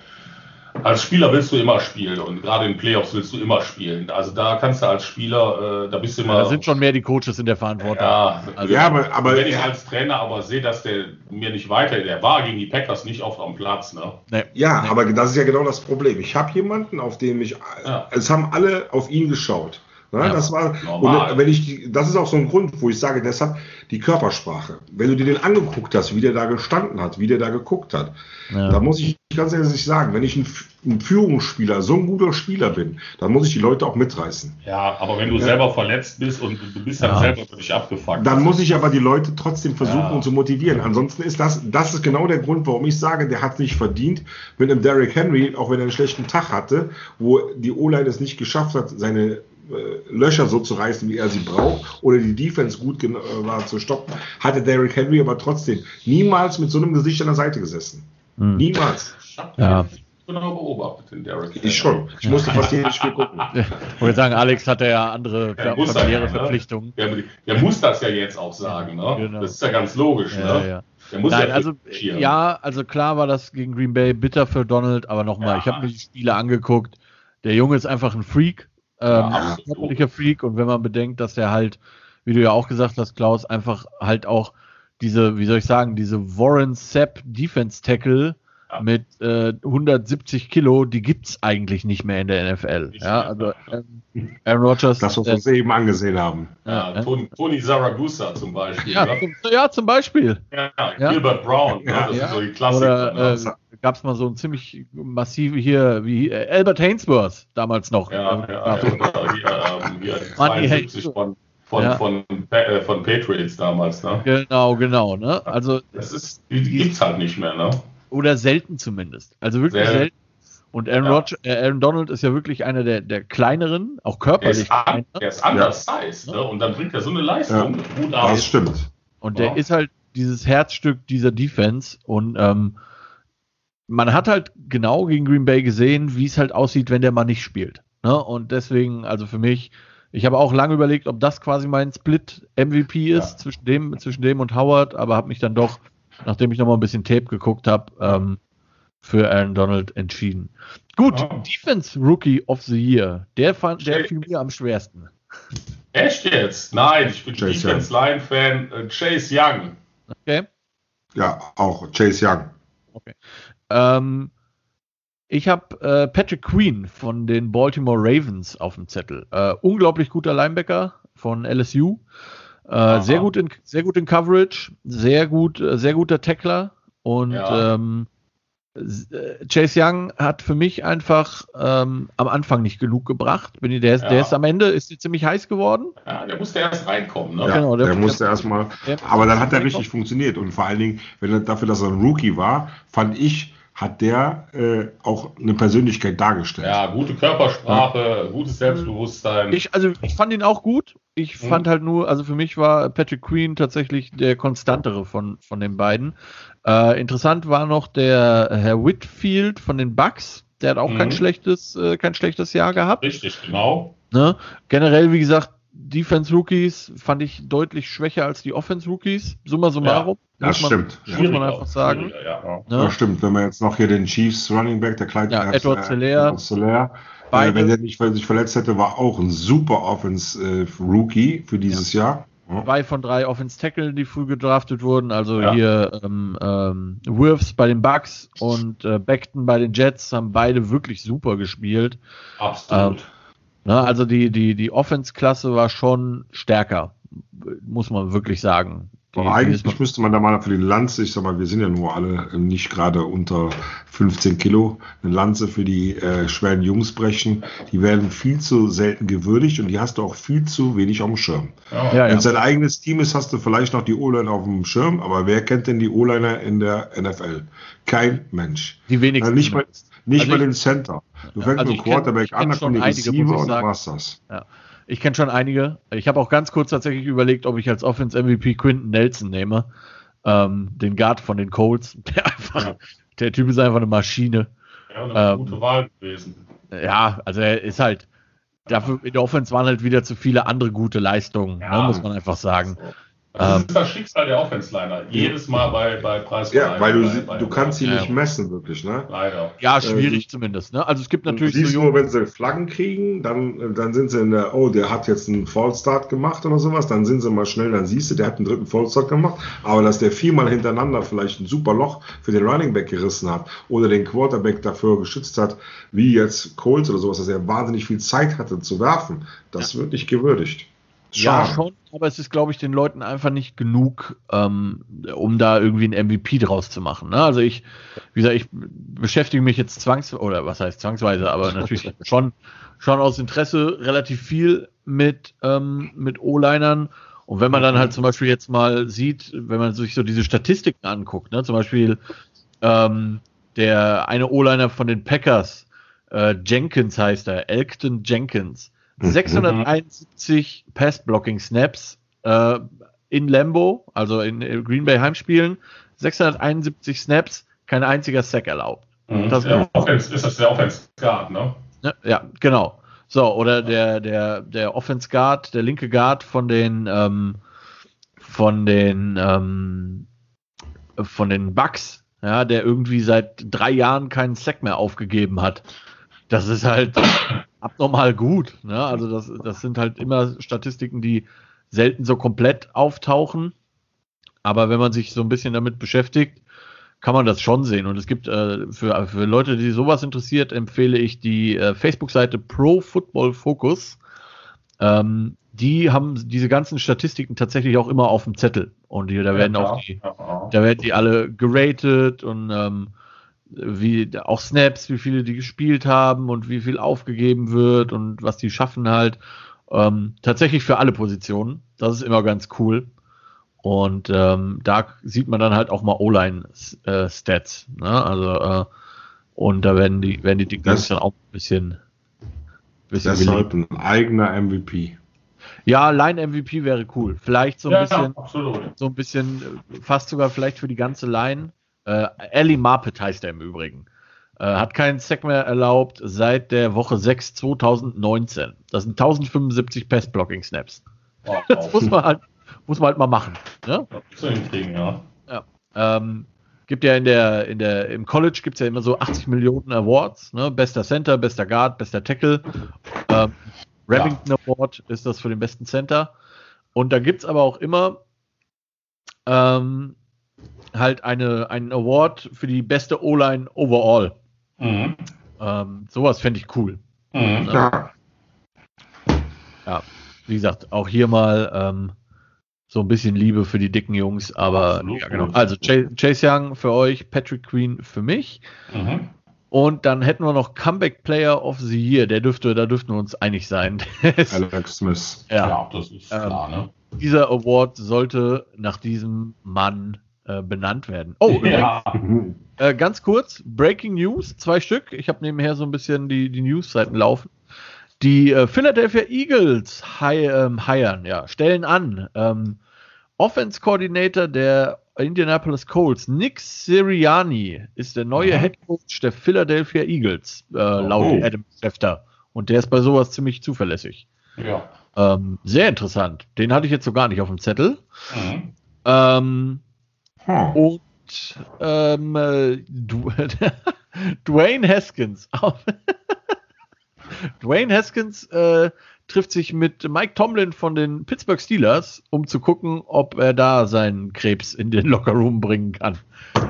als Spieler willst du immer spielen und gerade in Playoffs willst du immer spielen. Also da kannst du als Spieler, äh, da bist du immer. Ja, da sind schon mehr die Coaches in der Verantwortung. Ja, also, ja aber, aber wenn ich als Trainer aber sehe, dass der mir nicht weiter, der war gegen die Packers nicht oft am Platz. Ne? Nee. Ja, nee. aber das ist ja genau das Problem. Ich habe jemanden, auf dem ich, ja. es haben alle auf ihn geschaut. Ja, ja, das war, und wenn ich, das ist auch so ein Grund, wo ich sage, deshalb die Körpersprache. Wenn du dir den angeguckt hast, wie der da gestanden hat, wie der da geguckt hat, ja. da muss ich ganz ehrlich sagen, wenn ich ein, ein, Führungsspieler, so ein guter Spieler bin, dann muss ich die Leute auch mitreißen. Ja, aber wenn du selber verletzt bist und du bist dann selber völlig abgefuckt. Dann muss ich aber die Leute trotzdem versuchen zu motivieren. Ansonsten ist das, das ist genau der Grund, warum ich sage, der hat es nicht verdient, mit einem Derrick Henry, auch wenn er einen schlechten Tag hatte, wo die O-Line es nicht geschafft hat, seine äh, Löcher so zu reißen, wie er sie braucht, oder die Defense gut äh, war zu stoppen, hatte Derrick Henry aber trotzdem niemals mit so einem Gesicht an der Seite gesessen. Hm. Niemals. Ja. Genau beobachtet den Derrick. Ich schon. Ich musste fast jedes Spiel gucken. <laughs> Ich wollte sagen, Alex hatte ja andere familiäre ja, Verpflichtungen. Der, der, muss das ja jetzt auch sagen. Ne? Genau. Das ist ja ganz logisch. Ja, ne? ja. Nein, also, ja, also klar war das gegen Green Bay bitter für Donald, aber nochmal, ja. ich habe mir die Spiele angeguckt. Der Junge ist einfach ein Freak ähm, körperlicher Freak. Und wenn man bedenkt, dass er halt, wie du ja auch gesagt hast, Klaus, einfach halt auch diese, wie soll ich sagen, diese Warren Sepp Defense Tackle ja. mit äh, 170 Kilo, die gibt's eigentlich nicht mehr in der NFL. Nicht ja, also ähm, Aaron Rodgers. Das, was wir uns äh, eben angesehen haben. Ja, ja Tony, Tony Saragusa zum Beispiel. Ja, zum, ja zum Beispiel. Ja, Gilbert Brown, ja, das ist so die Klassiker. Oder, äh, gab es mal so ein ziemlich massive hier, wie äh, Albert Hainsworth damals noch. Ja, ja, ja, hier, ähm, hier 72 von, von, ja. von, äh, von Patriots damals, ne? Genau, genau, ne? Also. Das ist, die, die gibt's halt nicht mehr, ne? Oder selten zumindest. Also wirklich Sehr, selten. Und Aaron, ja. Rodgers, äh, Aaron Donald ist ja wirklich einer der, der kleineren, auch körperlich. Er ist, an, er ist anders ja. size, ne? Und dann bringt er so eine Leistung ja. gut aus. Das stimmt. Und der ist halt dieses Herzstück dieser Defense und ähm, man hat halt genau gegen Green Bay gesehen, wie es halt aussieht, wenn der mal nicht spielt. Ne? Und deswegen, also für mich, ich habe auch lange überlegt, ob das quasi mein Split-MVP ist ja. zwischen, dem, zwischen dem und Howard, aber habe mich dann doch, nachdem ich nochmal ein bisschen Tape geguckt habe, ähm, für Aaron Donald entschieden. Gut, oh. Defense Rookie of the Year, der fand, der fiel mir am schwersten. Echt jetzt? Nein, ich bin Chase Defense Line Fan. Äh, Chase Young. Okay. Ja, auch Chase Young. Okay. Ähm, ich habe äh, Patrick Queen von den Baltimore Ravens auf dem Zettel. Äh, unglaublich guter Linebacker von LSU. Äh, sehr gut in sehr gut in Coverage, sehr gut, äh, sehr guter Tackler und ja. ähm, äh, Chase Young hat für mich einfach ähm, am Anfang nicht genug gebracht. Bin ich, der, ist, ja. der ist am Ende ist ziemlich heiß geworden. Ja, der musste erst reinkommen. Ne? Ja, genau, der, der musste erstmal. Aber dann hat er richtig funktioniert und vor allen Dingen, wenn er dafür, dass er ein Rookie war, fand ich hat der äh, auch eine Persönlichkeit dargestellt. Ja, gute Körpersprache, ja. gutes Selbstbewusstsein. Ich, also ich fand ihn auch gut. Ich mhm. fand halt nur, also für mich war Patrick Queen tatsächlich der konstantere von, von den beiden. Äh, interessant war noch der Herr Whitfield von den Bucks. Der hat auch mhm. kein schlechtes, äh, kein schlechtes Jahr gehabt. Richtig, genau. Ne? Generell, wie gesagt, Defense Rookies fand ich deutlich schwächer als die Offense Rookies. Summa summarum. Ja, das stimmt. Muss man einfach sagen. Ja, ja. Ne? Das stimmt. Wenn man jetzt noch hier den Chiefs Running Back, der Kleid, ja, Edward Zeller, äh, wenn der nicht sich verletzt hätte, war auch ein super Offense äh, Rookie für dieses Jahr. Zwei von drei Offense Tackle, die früh gedraftet wurden. Also hier ähm, ähm, Wirfs bei den Bucks und äh, Beckton bei den Jets haben beide wirklich super gespielt. Absolut. Ähm, Ne, also die, die, die Offense-Klasse war schon stärker, muss man wirklich sagen. Aber eigentlich müsste man da mal für die Lanze, ich sag mal, wir sind ja nur alle nicht gerade unter 15 Kilo, eine Lanze für die äh, schweren Jungs brechen. Die werden viel zu selten gewürdigt und die hast du auch viel zu wenig auf dem Schirm. Ja, Wenn es ja. dein eigenes Team ist, hast du vielleicht noch die O-Line auf dem Schirm, aber wer kennt denn die O-Liner in der NFL? Kein Mensch. Die wenigsten. nicht mal, nicht also mal den Center. Du fängst also mit dem Quarterback kenn, an, dann kommt die Receiver und dann das. Ja. Ich kenne schon einige. Ich habe auch ganz kurz tatsächlich überlegt, ob ich als Offense-MVP Quinton Nelson nehme. Ähm, den Guard von den Colts. <laughs> Der, einfach, ja. der Typ ist einfach eine Maschine. Ja, eine ähm, gute Wahl gewesen. Ja, also er ist halt. Dafür in der Offense waren halt wieder zu viele andere gute Leistungen, ja. ne, muss man einfach sagen. So. Das ähm, ist das Schicksal der Offense-Liner. Jedes Mal bei, bei Preis. Ja, weil du, bei, bei du kannst sie ja. nicht messen, wirklich, ne? Leider. Ja, schwierig äh, zumindest, ne? Also es gibt natürlich. Du siehst so nur, wenn sie Flaggen kriegen, dann, dann sind sie in der, oh, der hat jetzt einen Fallstart gemacht oder sowas, dann sind sie mal schnell, dann siehst du, der hat einen dritten Fallstart gemacht, aber dass der viermal hintereinander vielleicht ein super Loch für den Running Back gerissen hat oder den Quarterback dafür geschützt hat, wie jetzt Colts oder sowas, dass er wahnsinnig viel Zeit hatte zu werfen, das ja. wird nicht gewürdigt. Ja, schon, aber es ist, glaube ich, den Leuten einfach nicht genug, ähm, um da irgendwie ein MVP draus zu machen. Ne? Also ich, wie gesagt, ich beschäftige mich jetzt zwangsweise, oder was heißt zwangsweise, aber natürlich <laughs> schon, schon aus Interesse relativ viel mit, ähm, mit O-Linern. Und wenn man dann halt zum Beispiel jetzt mal sieht, wenn man sich so diese Statistiken anguckt, ne? zum Beispiel ähm, der eine O-Liner von den Packers, äh, Jenkins heißt er, Elkton Jenkins, 671 Pass-Blocking-Snaps äh, in Lambo, also in Green Bay Heimspielen. 671 Snaps, kein einziger Sack erlaubt. Mhm. Das ja, Offense, ist das der Offense Guard, ne? Ja, genau. So, oder der, der, der Offense Guard, der linke Guard von den, ähm, von den, ähm, von den Bucks, ja, der irgendwie seit drei Jahren keinen Sack mehr aufgegeben hat. Das ist halt <coughs> abnormal gut. Ne? Also das, das sind halt immer Statistiken, die selten so komplett auftauchen. Aber wenn man sich so ein bisschen damit beschäftigt, kann man das schon sehen. Und es gibt äh, für, für Leute, die sowas interessiert, empfehle ich die äh, Facebook-Seite Pro Football Focus. Ähm, die haben diese ganzen Statistiken tatsächlich auch immer auf dem Zettel. Und die, da werden ja, auch die, da werden die alle geratet und ähm, wie auch Snaps, wie viele die gespielt haben und wie viel aufgegeben wird und was die schaffen halt. Ähm, tatsächlich für alle Positionen. Das ist immer ganz cool. Und ähm, da sieht man dann halt auch mal O-Line-Stats. Äh, ne? Also, äh, und da werden die, werden die Dinge dann auch ein bisschen. bisschen das sollte ein eigener MVP. Ja, Line-MVP wäre cool. Vielleicht so ein ja, bisschen, ja, so ein bisschen, fast sogar vielleicht für die ganze Line. Äh, Ali Marpet heißt er im Übrigen. Äh, hat keinen Sack mehr erlaubt seit der Woche 6 2019. Das sind 1075 Pass-Blocking-Snaps. Wow, <laughs> das muss man, halt, muss man halt mal machen. Ne? So hinkriegen, ja. ja. Ähm, gibt ja in der, in der, im College gibt es ja immer so 80 Millionen Awards, ne? Bester Center, bester Guard, bester Tackle. Ähm, Remington ja. Award ist das für den besten Center. Und da gibt es aber auch immer ähm, halt eine, einen Award für die beste O-Line overall. Mhm. Ähm, sowas fände ich cool. Mhm. Ja. ja, wie gesagt, auch hier mal ähm, so ein bisschen Liebe für die dicken Jungs, aber ja, genau. Also Chase, Chase, Young für euch, Patrick Queen für mich. Mhm. Und dann hätten wir noch Comeback Player of the Year. Der dürfte, da dürften wir uns einig sein. <laughs> Alex Smith. Ja, ja das ist ähm, klar, ne? Dieser Award sollte nach diesem Mann äh, benannt werden. Oh, <laughs> ja. äh, ganz kurz, Breaking News, zwei Stück. Ich habe nebenher so ein bisschen die, die News-Seiten laufen. Die äh, Philadelphia Eagles hi, ähm, hiren, ja, stellen an. Ähm, Offense Coordinator der Indianapolis Colts, Nick Sirianni, ist der neue mhm. Head Coach der Philadelphia Eagles, äh, laut oh. Adam Schefter. Und der ist bei sowas ziemlich zuverlässig. Ja. Ähm, sehr interessant. Den hatte ich jetzt so gar nicht auf dem Zettel. Mhm. Ähm, hm. Und ähm, äh, Dwayne <laughs> Haskins. <laughs> Dwayne Haskins äh, trifft sich mit Mike Tomlin von den Pittsburgh Steelers, um zu gucken, ob er da seinen Krebs in den Lockerroom bringen kann.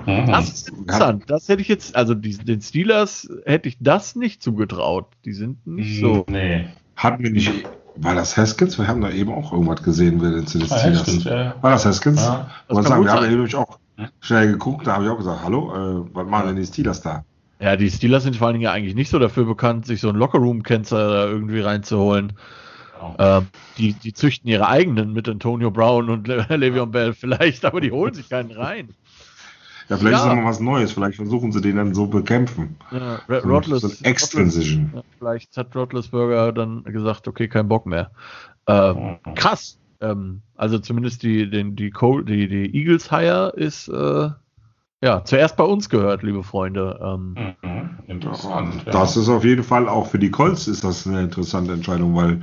Mhm. Das ist interessant. Das hätte ich jetzt, also die, den Steelers hätte ich das nicht zugetraut. Die sind nicht so. Nee. Hatten wir nicht. War das Haskins? Wir haben da eben auch irgendwas gesehen, wer den Steelers. Haskins, ja. War das Haskins? Ja. Das sagen, wir haben ja nämlich auch schnell geguckt, da habe ich auch gesagt, hallo, äh, was machen denn die Steelers da? Ja, die Steelers sind vor allen Dingen ja eigentlich nicht so dafür bekannt, sich so einen Lockerroom-Cancer da irgendwie reinzuholen. Genau. Ähm, die, die züchten ihre eigenen mit Antonio Brown und Le <laughs> Le'Veon Bell vielleicht, aber die holen sich keinen rein. Ja, vielleicht ja. ist das mal was Neues. Vielleicht versuchen sie den dann so bekämpfen. Ja, so, Rodless, so Extension. Ja, vielleicht hat Rotlesburger dann gesagt, okay, kein Bock mehr. Äh, krass. Ähm, also zumindest die, den, die, die, die Eagles Hire ist äh, ja, zuerst bei uns gehört, liebe Freunde. Ähm, mhm, interessant. Ja. Das ist auf jeden Fall auch für die Colts ist das eine interessante Entscheidung, weil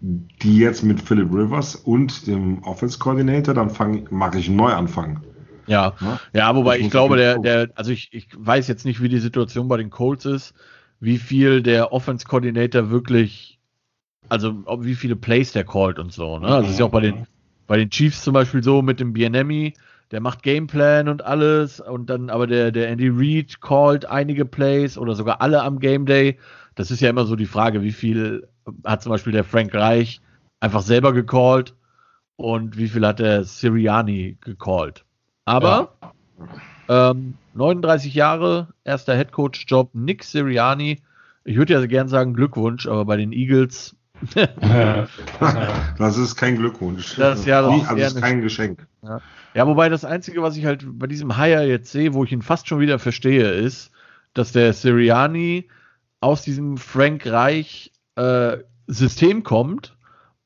die jetzt mit Philip Rivers und dem Offense Coordinator, dann mache ich einen Neuanfang. Ja, ja, ja wobei ich, glaube, der, der, also ich, ich weiß jetzt nicht, wie die Situation bei den Colts ist, wie viel der Offense Coordinator wirklich, also wie viele Plays der callt und so. Ne? Also das ist ja auch bei den, bei den Chiefs zum Beispiel so mit dem BNMI der macht Gameplan und alles und dann aber der, der Andy Reid callt einige Plays oder sogar alle am Game Day. Das ist ja immer so die Frage, wie viel hat zum Beispiel der Frank Reich einfach selber gecallt und wie viel hat der Siriani gecallt. Aber ja. ähm, 39 Jahre, erster Headcoach-Job, Nick Siriani. Ich würde ja gern sagen Glückwunsch, aber bei den Eagles. <laughs> das ist kein Glückwunsch. Das, ja, das, also ist kein Geschenk. Ja. Ja, wobei das Einzige, was ich halt bei diesem Hire jetzt sehe, wo ich ihn fast schon wieder verstehe, ist, dass der Siriani aus diesem Frank Reich äh, System kommt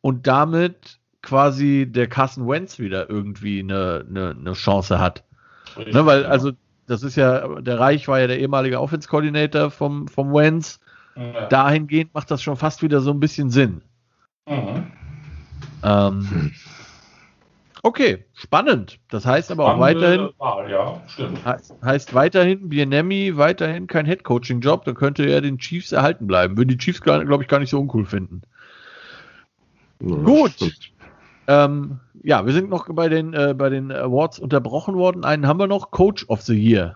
und damit quasi der Carson Wentz wieder irgendwie eine, eine, eine Chance hat. ne, weil, also, das ist ja, der Reich war ja der ehemalige Offense Coordinator vom, vom Wentz. Ja. Dahingehend macht das schon fast wieder so ein bisschen Sinn. Mhm. Ähm, Okay, spannend. Das heißt aber auch weiterhin. Wahl, ja, stimmt. Heißt weiterhin, Bienemi weiterhin kein Headcoaching-Job, dann könnte er den Chiefs erhalten bleiben. Würden die Chiefs, glaube ich, gar nicht so uncool finden. Ja, Gut. Ähm, ja, wir sind noch bei den, äh, bei den Awards unterbrochen worden. Einen haben wir noch, Coach of the Year.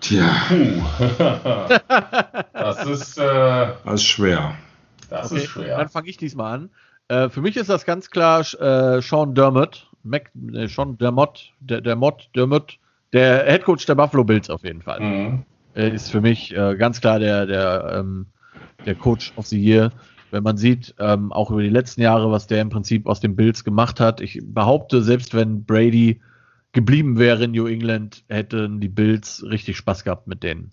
Tja. <laughs> das ist, äh, das ist schwer. Das okay, ist schwer. Dann fange ich diesmal an. Äh, für mich ist das ganz klar äh, Sean Dermott, Mac, äh, Sean Dermott, der, Dermott, Dermott, der Headcoach der Buffalo Bills auf jeden Fall. Mhm. ist für mich äh, ganz klar der, der, ähm, der Coach of the Year. Wenn man sieht, ähm, auch über die letzten Jahre, was der im Prinzip aus den Bills gemacht hat. Ich behaupte, selbst wenn Brady geblieben wäre in New England, hätten die Bills richtig Spaß gehabt mit denen.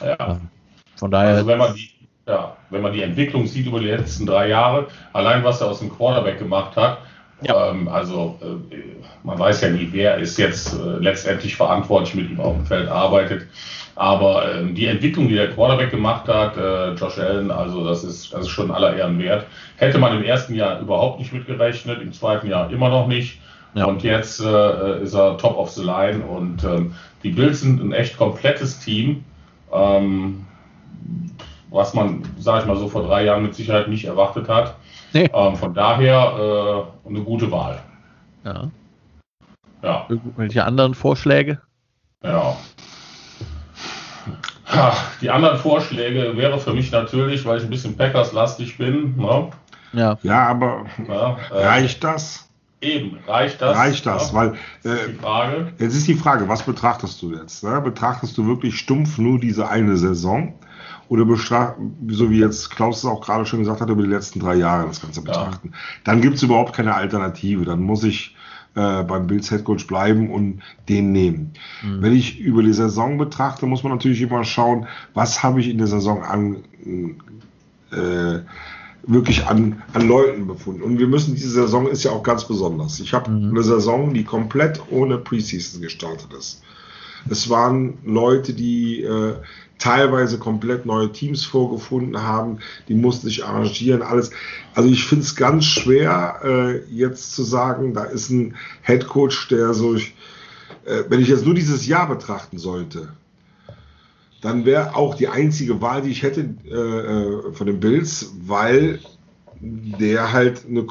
Ja. Ähm, von daher. Also wenn man die, ja, wenn man die Entwicklung sieht über die letzten drei Jahre, allein was er aus dem Quarterback gemacht hat, ja. ähm, also äh, man weiß ja nie, wer ist jetzt äh, letztendlich verantwortlich mit ihm auf dem Feld arbeitet. Aber äh, die Entwicklung, die der Quarterback gemacht hat, äh, Josh Allen, also das ist, das ist schon aller Ehren wert. Hätte man im ersten Jahr überhaupt nicht mitgerechnet, im zweiten Jahr immer noch nicht. Ja. Und jetzt äh, ist er top of the line und ähm, die Bills sind ein echt komplettes Team. Ähm, was man, sage ich mal so, vor drei Jahren mit Sicherheit nicht erwartet hat. Nee. Ähm, von daher äh, eine gute Wahl. Ja. Ja. Irgendwelche anderen Vorschläge? Ja. Die anderen Vorschläge wäre für mich natürlich, weil ich ein bisschen Packers-lastig bin. Ne? Ja. ja, aber ja, äh, reicht das? Eben, reicht das? Reicht das, ja? weil äh, ist Frage. jetzt ist die Frage, was betrachtest du jetzt? Ne? Betrachtest du wirklich stumpf nur diese eine Saison? Oder so wie jetzt Klaus es auch gerade schon gesagt hat, über die letzten drei Jahre das Ganze betrachten. Ja. Dann gibt es überhaupt keine Alternative. Dann muss ich äh, beim Bills Headcoach bleiben und den nehmen. Mhm. Wenn ich über die Saison betrachte, muss man natürlich immer schauen, was habe ich in der Saison an äh, wirklich an, an Leuten befunden. Und wir müssen, diese Saison ist ja auch ganz besonders. Ich habe mhm. eine Saison, die komplett ohne Preseason gestartet ist. Es waren Leute, die äh, teilweise komplett neue Teams vorgefunden haben, die mussten sich arrangieren, alles. Also ich finde es ganz schwer, äh, jetzt zu sagen, da ist ein Head Coach, der so, äh, wenn ich jetzt nur dieses Jahr betrachten sollte, dann wäre auch die einzige Wahl, die ich hätte äh, äh von den Bills, weil der halt eine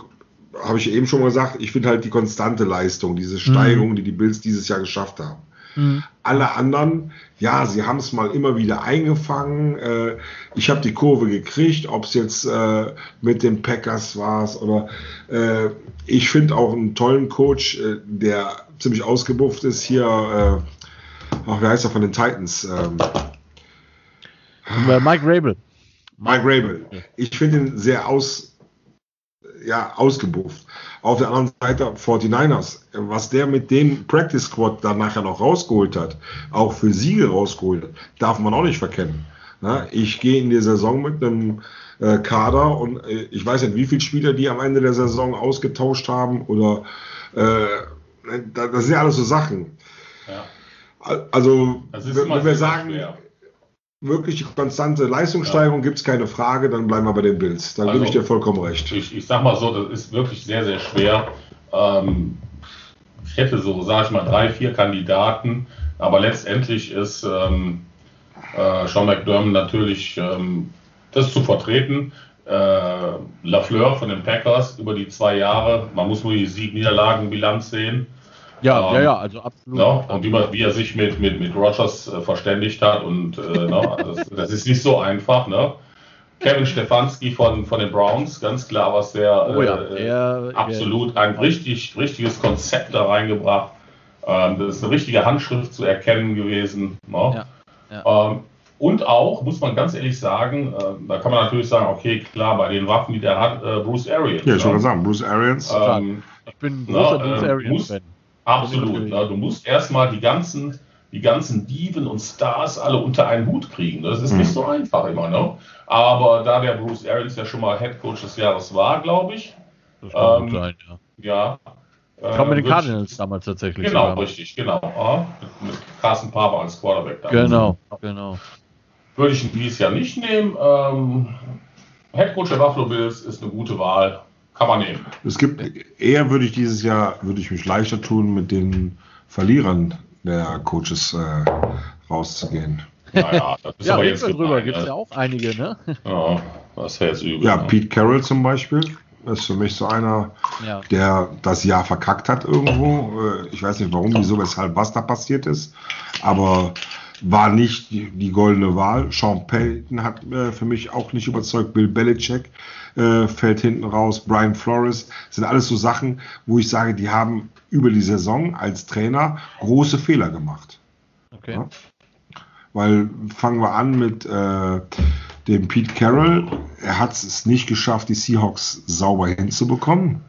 habe ich eben schon mal gesagt, ich finde halt die konstante Leistung, diese mhm. Steigerung, die die Bills dieses Jahr geschafft haben. Mhm. Alle anderen, ja, sie haben es mal immer wieder eingefangen. Äh, ich habe die Kurve gekriegt, ob es jetzt äh, mit den Packers war oder äh, ich finde auch einen tollen Coach, äh, der ziemlich ausgebufft ist hier. Äh, ach, wie heißt er von den Titans? Ähm, Mike Rabel. Mike Rabel. Ich finde ihn sehr aus, ja, ausgebufft. Auf der anderen Seite 49ers, was der mit dem Practice Squad dann nachher noch rausgeholt hat, auch für Siege rausgeholt hat, darf man auch nicht verkennen. Na, ich gehe in die Saison mit einem äh, Kader und äh, ich weiß nicht, wie viele Spieler die am Ende der Saison ausgetauscht haben oder äh, das sind ja alles so Sachen. Ja. Also, wenn wir sagen, schwer wirklich konstante Leistungssteigerung ja. gibt es keine Frage, dann bleiben wir bei den Bills. Dann also, gebe ich dir vollkommen recht. Ich, ich sag mal so, das ist wirklich sehr, sehr schwer. Ähm, ich hätte so, sage ich mal, drei, vier Kandidaten, aber letztendlich ist ähm, äh, Sean McDermott natürlich ähm, das zu vertreten. Äh, Lafleur von den Packers über die zwei Jahre, man muss nur die Sieg-Niederlagen-Bilanz sehen. Ja, ähm, ja, ja, also absolut. No, und wie, man, wie, er sich mit, mit, mit Rogers äh, verständigt hat und äh, no, <laughs> das, das, ist nicht so einfach. Ne? Kevin Stefanski von, von den Browns, ganz klar, was der oh, ja. äh, er, absolut er, ein richtig, richtiges Konzept da reingebracht. Ähm, das ist eine richtige Handschrift zu erkennen gewesen. No? Ja, ja. Ähm, und auch, muss man ganz ehrlich sagen, äh, da kann man natürlich sagen, okay, klar, bei den Waffen, die der hat, äh, Bruce Arians. Ja, ich wollte sagen, Bruce Arians. Ähm, ich bin ein großer Bruce äh, Arians-Fan. Absolut. Na, du musst erstmal die ganzen, die ganzen Diven und Stars alle unter einen Hut kriegen. Das ist mhm. nicht so einfach immer. Ne? Aber da der Bruce Arians ja schon mal Head Coach des Jahres war, glaube ich. Das kann ähm, sein, ja. Ja. Ich glaube mit den Cardinals äh, damals tatsächlich. Genau, sogar. richtig, genau. Ja, mit, mit Carsten Paver als Quarterback damals. Genau, genau. Würde ich ihn dieses Jahr nicht nehmen. Ähm, Head Coach der Buffalo Bills ist eine gute Wahl. Kann man nehmen. Es gibt, eher würde ich dieses Jahr, würde ich mich leichter tun, mit den Verlierern der Coaches äh, rauszugehen. Naja, das ist ja, aber jetzt drüber gibt es ja auch einige, ne? Ja, das wäre jetzt übel. Ja, ne? Pete Carroll zum Beispiel ist für mich so einer, ja. der das Jahr verkackt hat irgendwo. Äh, ich weiß nicht warum, wieso, weshalb, was da passiert ist. Aber war nicht die, die goldene Wahl. Sean Payton hat äh, für mich auch nicht überzeugt. Bill Belichick äh, fällt hinten raus. Brian Flores sind alles so Sachen, wo ich sage, die haben über die Saison als Trainer große Fehler gemacht. Okay. Ja? Weil fangen wir an mit äh, dem Pete Carroll. Er hat es nicht geschafft, die Seahawks sauber hinzubekommen.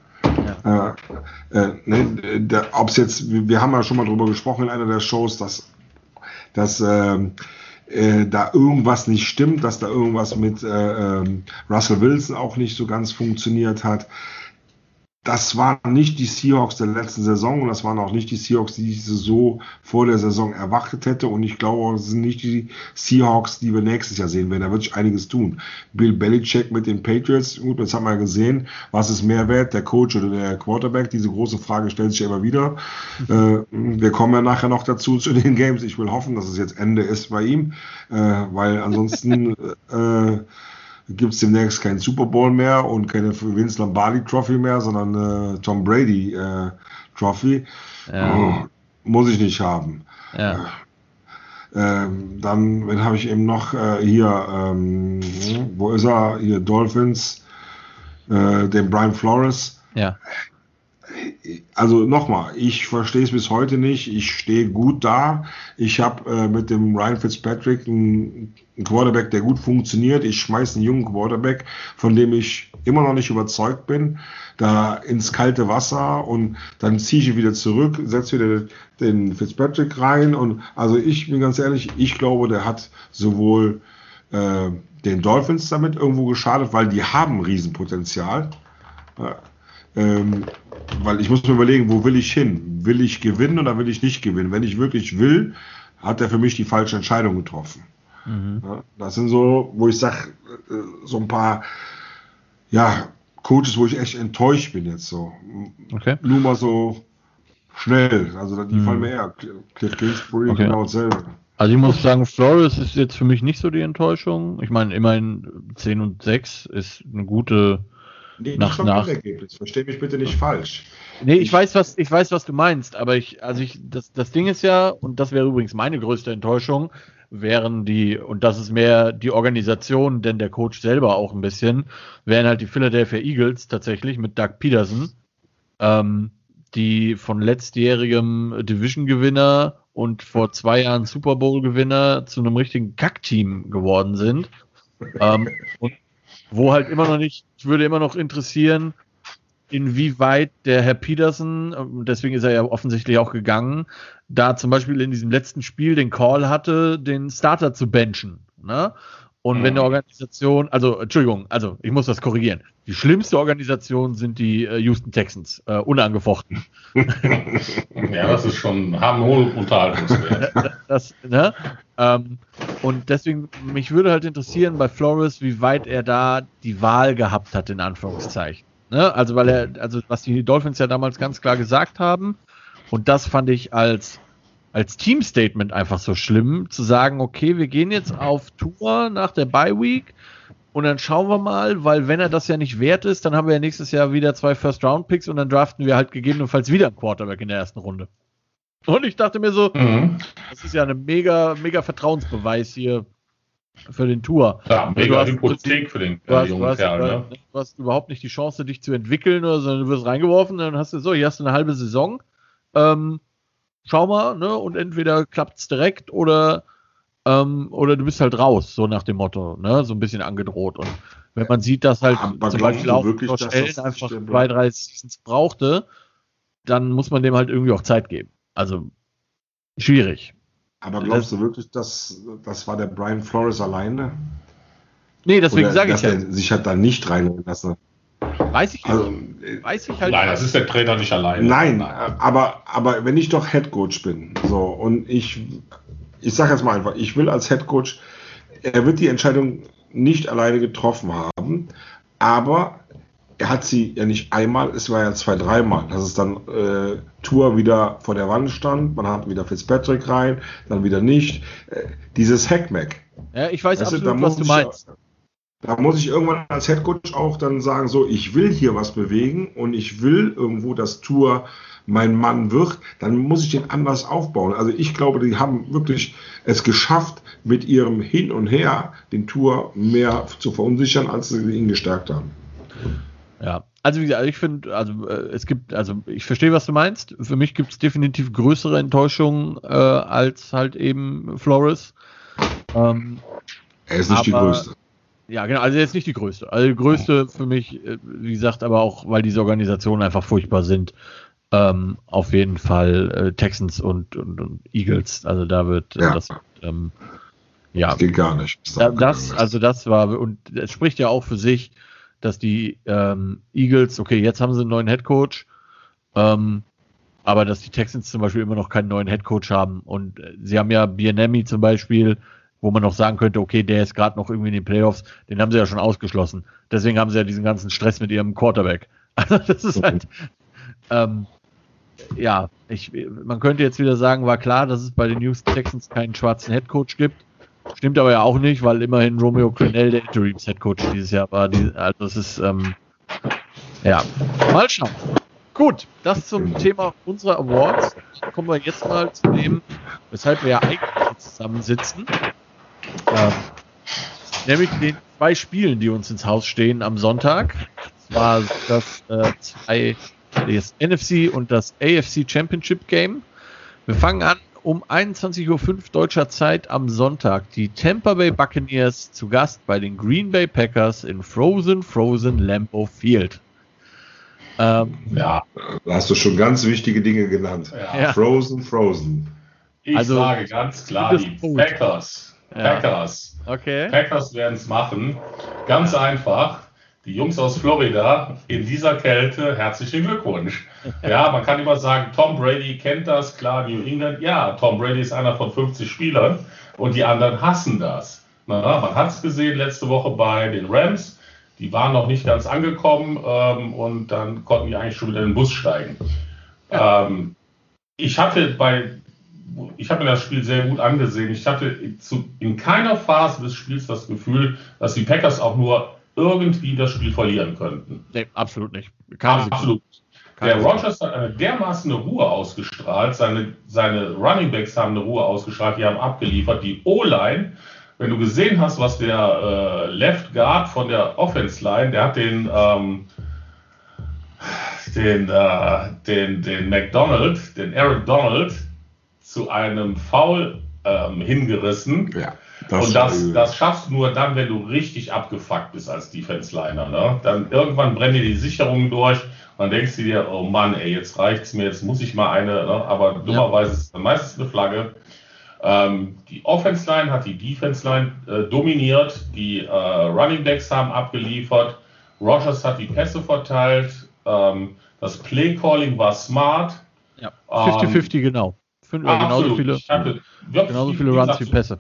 Ja. Äh, äh, ne, Ob es jetzt, wir haben ja schon mal drüber gesprochen in einer der Shows, dass dass äh, äh, da irgendwas nicht stimmt, dass da irgendwas mit äh, ähm, Russell Wilson auch nicht so ganz funktioniert hat. Das waren nicht die Seahawks der letzten Saison und das waren auch nicht die Seahawks, die ich so vor der Saison erwartet hätte. Und ich glaube, es sind nicht die Seahawks, die wir nächstes Jahr sehen werden. Da wird sich einiges tun. Bill Belichick mit den Patriots, gut, jetzt haben wir gesehen, was ist mehr wert, der Coach oder der Quarterback? Diese große Frage stellt sich ja immer wieder. Mhm. Äh, wir kommen ja nachher noch dazu zu den Games. Ich will hoffen, dass es jetzt Ende ist bei ihm, äh, weil ansonsten <laughs> äh, gibt es demnächst keinen Super Bowl mehr und keine Vince Lombardi Trophy mehr, sondern äh, Tom Brady äh, Trophy. Ja. Oh, muss ich nicht haben. Ja. Ähm, dann, wen habe ich eben noch äh, hier, ähm, wo ist er? Hier Dolphins, äh, den Brian Flores. Ja. Also nochmal, ich verstehe es bis heute nicht. Ich stehe gut da. Ich habe äh, mit dem Ryan Fitzpatrick einen, Quarterback, der gut funktioniert. Ich schmeiße einen jungen Quarterback, von dem ich immer noch nicht überzeugt bin, da ins kalte Wasser und dann ziehe ich ihn wieder zurück, setze wieder den Fitzpatrick rein. Und also ich bin ganz ehrlich, ich glaube, der hat sowohl äh, den Dolphins damit irgendwo geschadet, weil die haben Riesenpotenzial. Ähm, weil ich muss mir überlegen, wo will ich hin? Will ich gewinnen oder will ich nicht gewinnen? Wenn ich wirklich will, hat er für mich die falsche Entscheidung getroffen. Mhm. Ja, das sind so, wo ich sage, äh, so ein paar, ja, Coaches, wo ich echt enttäuscht bin jetzt so. Okay. Nur mal so schnell. Also die mhm. fallen mir eher. Cliff Kingsbury, okay. genau dasselbe. Also ich muss sagen, Flores ist jetzt für mich nicht so die Enttäuschung. Ich meine, immerhin 10 und 6 ist eine gute Nee, nach, nach Ergebnis. Versteh mich bitte nicht falsch. Nee, ich, ich, weiß, was, ich weiß, was du meinst, aber ich, also ich, das, das Ding ist ja, und das wäre übrigens meine größte Enttäuschung, wären die, und das ist mehr die Organisation, denn der Coach selber auch ein bisschen, wären halt die Philadelphia Eagles tatsächlich mit Doug Peterson, ähm, die von letztjährigem Division-Gewinner und vor zwei Jahren Super Bowl-Gewinner zu einem richtigen Kackteam geworden sind. ähm, und wo halt immer noch nicht, ich würde immer noch interessieren, inwieweit der Herr Peterson, deswegen ist er ja offensichtlich auch gegangen, da zum Beispiel in diesem letzten Spiel den Call hatte, den Starter zu benchen. Ne? Und mhm. wenn eine Organisation, also Entschuldigung, also ich muss das korrigieren. Die schlimmste Organisation sind die äh, Houston Texans, äh, unangefochten. <laughs> ja, das ist schon, haben hohen Unterhaltungswert. <laughs> das, ne? Ähm, und deswegen, mich würde halt interessieren bei Flores, wie weit er da die Wahl gehabt hat, in Anführungszeichen. Ne? Also, weil er, also was die Dolphins ja damals ganz klar gesagt haben, und das fand ich als als Team-Statement einfach so schlimm, zu sagen, okay, wir gehen jetzt auf Tour nach der Bye-Week und dann schauen wir mal, weil wenn er das ja nicht wert ist, dann haben wir ja nächstes Jahr wieder zwei First-Round-Picks und dann draften wir halt gegebenenfalls wieder einen Quarterback in der ersten Runde. Und ich dachte mir so, mhm. das ist ja eine mega, mega Vertrauensbeweis hier für den Tour. Ja, mega Hypothek für den du hast, jungen du hast, Kerl. Ne? Du hast überhaupt nicht die Chance, dich zu entwickeln, oder, sondern du wirst reingeworfen, dann hast du so, hier hast du eine halbe Saison. Ähm, schau mal, ne? Und entweder klappt es direkt oder, ähm, oder du bist halt raus, so nach dem Motto, ne? So ein bisschen angedroht. Und wenn man sieht, dass halt Aber zum Beispiel auch wirklich, Stellen einfach zwei, drei Seasons brauchte, dann muss man dem halt irgendwie auch Zeit geben. Also schwierig. Aber glaubst das, du wirklich, dass das war der Brian Flores alleine? Nee, deswegen sage ich halt. sich hat da nicht reinlassen. Weiß ich also, Weiß ich halt Nein, das ist der Trainer nicht alleine. Nein, aber, aber wenn ich doch Head Coach bin, so, und ich, ich sage jetzt mal einfach, ich will als Head Coach, er wird die Entscheidung nicht alleine getroffen haben, aber er hat sie ja nicht einmal, es war ja zwei, dreimal, dass es dann äh, Tour wieder vor der Wand stand, man hat wieder Fitzpatrick rein, dann wieder nicht. Äh, dieses Hackmack. Ja, ich weiß weißt absolut, du, was du meinst. Da muss ich irgendwann als Headcoach auch dann sagen, so, ich will hier was bewegen und ich will irgendwo, dass Tour mein Mann wird, dann muss ich den anders aufbauen. Also ich glaube, die haben wirklich es geschafft, mit ihrem Hin und Her den Tour mehr zu verunsichern, als sie ihn gestärkt haben. Ja, also wie gesagt, ich finde, also äh, es gibt, also ich verstehe, was du meinst. Für mich gibt es definitiv größere Enttäuschungen äh, als halt eben Flores. Ähm, er ist nicht die größte. Ja, genau, also jetzt nicht die größte. Also die größte für mich, äh, wie gesagt, aber auch, weil diese Organisationen einfach furchtbar sind, ähm, auf jeden Fall äh, Texans und, und, und, Eagles. Also da wird äh, ja. das, ähm, ja. Das geht gar nicht. Das, das also das war, und es spricht ja auch für sich, dass die ähm, Eagles, okay, jetzt haben sie einen neuen Head Coach, ähm, aber dass die Texans zum Beispiel immer noch keinen neuen Head Coach haben. Und äh, sie haben ja Bienemi zum Beispiel, wo man noch sagen könnte, okay, der ist gerade noch irgendwie in den Playoffs, den haben sie ja schon ausgeschlossen. Deswegen haben sie ja diesen ganzen Stress mit ihrem Quarterback. <laughs> Also das ist halt, ähm, ja, ich, man könnte jetzt wieder sagen, war klar, dass es bei den Houston Texans keinen schwarzen Head Coach gibt. Stimmt aber ja auch nicht, weil immerhin Romeo Crennel der Interims Head Coach dieses Jahr war. Die, also das ist, ähm, ja, mal schauen. Gut, das zum Thema unserer Awards. Kommen wir jetzt mal zu dem, weshalb wir ja eigentlich zusammensitzen. Ähm, nämlich den zwei Spielen, die uns ins Haus stehen am Sonntag. Das war das äh, zwei, das NFC und das AFC Championship Game. Wir fangen an um 21.05 Uhr deutscher Zeit am Sonntag. Die Tampa Bay Buccaneers zu Gast bei den Green Bay Packers in Frozen, Frozen Lambeau Field. Ähm, ja, da hast du schon ganz wichtige Dinge genannt. Ja. Frozen, Frozen. Ich also, sage ganz klar, die Packers. Packers. Okay. Packers werden es machen. Ganz einfach. Die Jungs aus Florida in dieser Kälte, herzlichen Glückwunsch. <laughs> Ja, man kann immer sagen, Tom Brady kennt das, klar, New England. Ja, Tom Brady ist einer von 50 Spielern und die anderen hassen das. Na, man hat es gesehen letzte Woche bei den Rams die waren noch nicht ganz angekommen ähm, und dann konnten die eigentlich schon wieder in den Bus steigen. Ja. Ähm, ich hatte bei, ich habe mir das Spiel sehr gut angesehen. Ich hatte in keiner Phase des Spiels das Gefühl, dass die Packers auch nur irgendwie das Spiel verlieren könnten. Nee, absolut nicht. Keine absolut. Keine der Rogers hat eine dermaßen eine Ruhe ausgestrahlt, seine, seine Running Backs haben eine Ruhe ausgestrahlt, die haben abgeliefert. Die O-Line wenn du gesehen hast, was der äh, Left Guard von der Offense Line, der hat den, ähm, den, äh, den, den McDonald, den Eric Donald zu einem Foul ähm, hingerissen. Ja, das und das, das schaffst du nur dann, wenn du richtig abgefuckt bist als Defense-Liner. Ne? Dann irgendwann brennen dir die Sicherungen durch und dann denkst du dir, oh Mann, ey, jetzt reicht's mir, jetzt muss ich mal eine, ne? aber dummerweise ja. ist es meistens eine Flagge. Ähm, die Offense Line hat die Defense Line äh, dominiert, die äh, Running Backs haben abgeliefert, Rogers hat die Pässe verteilt, ähm, das Play Calling war smart. Ja, 50-50 ähm, genau. Fünf, äh, genauso viele, genauso viele Runs wie Pässe.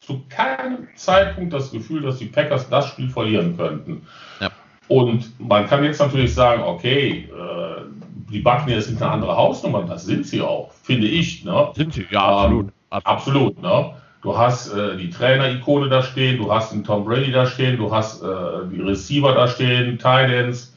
Zu keinem Zeitpunkt das Gefühl, dass die Packers das Spiel verlieren könnten. Ja. Und man kann jetzt natürlich sagen, okay, äh, die Buccaneers sind eine andere Hausnummer, das sind sie auch, finde ich. Ne? Sind sie, ja, absolut. Ähm, Absolut, ne? Du hast äh, die Trainer-Ikone da stehen, du hast einen Tom Brady da stehen, du hast äh, die Receiver da stehen, Titans,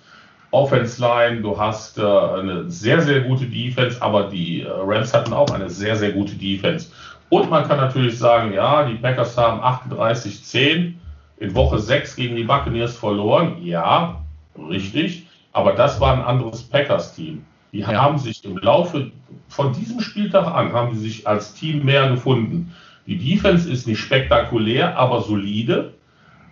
Offense Line, du hast äh, eine sehr, sehr gute Defense, aber die äh, Rams hatten auch eine sehr, sehr gute Defense. Und man kann natürlich sagen, ja, die Packers haben 38-10 in Woche 6 gegen die Buccaneers verloren. Ja, richtig. Aber das war ein anderes Packers-Team. Die ja. haben sich im Laufe von diesem Spieltag an, haben sie sich als Team mehr gefunden. Die Defense ist nicht spektakulär, aber solide.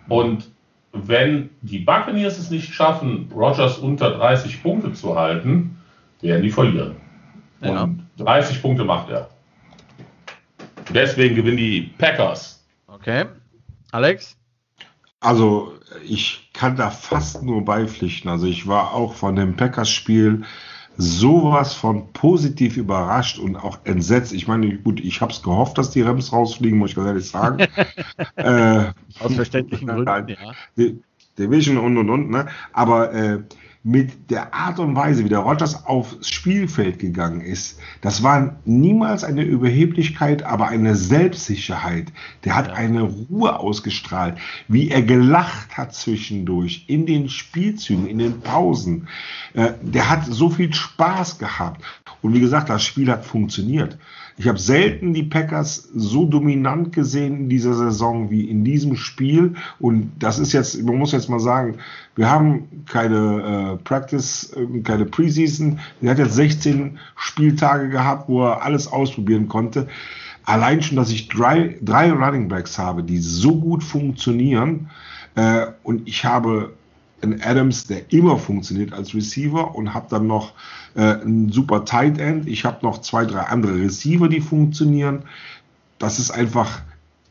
Und wenn die Buccaneers es nicht schaffen, Rogers unter 30 Punkte zu halten, werden die verlieren. Ja. Und 30 Punkte macht er. Deswegen gewinnen die Packers. Okay. Alex? Also, ich kann da fast nur beipflichten. Also, ich war auch von dem Packers-Spiel sowas von positiv überrascht und auch entsetzt. Ich meine, gut, ich habe es gehofft, dass die Rams rausfliegen, muss ich ganz ehrlich sagen. <laughs> äh, Aus verständlichen <laughs> Gründen, ja. Division und und und, ne? Aber äh, mit der Art und Weise, wie der Rogers aufs Spielfeld gegangen ist, das war niemals eine Überheblichkeit, aber eine Selbstsicherheit. Der hat eine Ruhe ausgestrahlt, wie er gelacht hat zwischendurch, in den Spielzügen, in den Pausen. Äh, der hat so viel Spaß gehabt. Und wie gesagt, das Spiel hat funktioniert. Ich habe selten die Packers so dominant gesehen in dieser Saison wie in diesem Spiel. Und das ist jetzt, man muss jetzt mal sagen, wir haben keine äh, Practice, äh, keine Preseason. Er hat jetzt 16 Spieltage gehabt, wo er alles ausprobieren konnte. Allein schon, dass ich drei, drei Running Backs habe, die so gut funktionieren. Äh, und ich habe einen Adams, der immer funktioniert als Receiver und habe dann noch äh, ein super Tight End. Ich habe noch zwei, drei andere Receiver, die funktionieren. Das ist einfach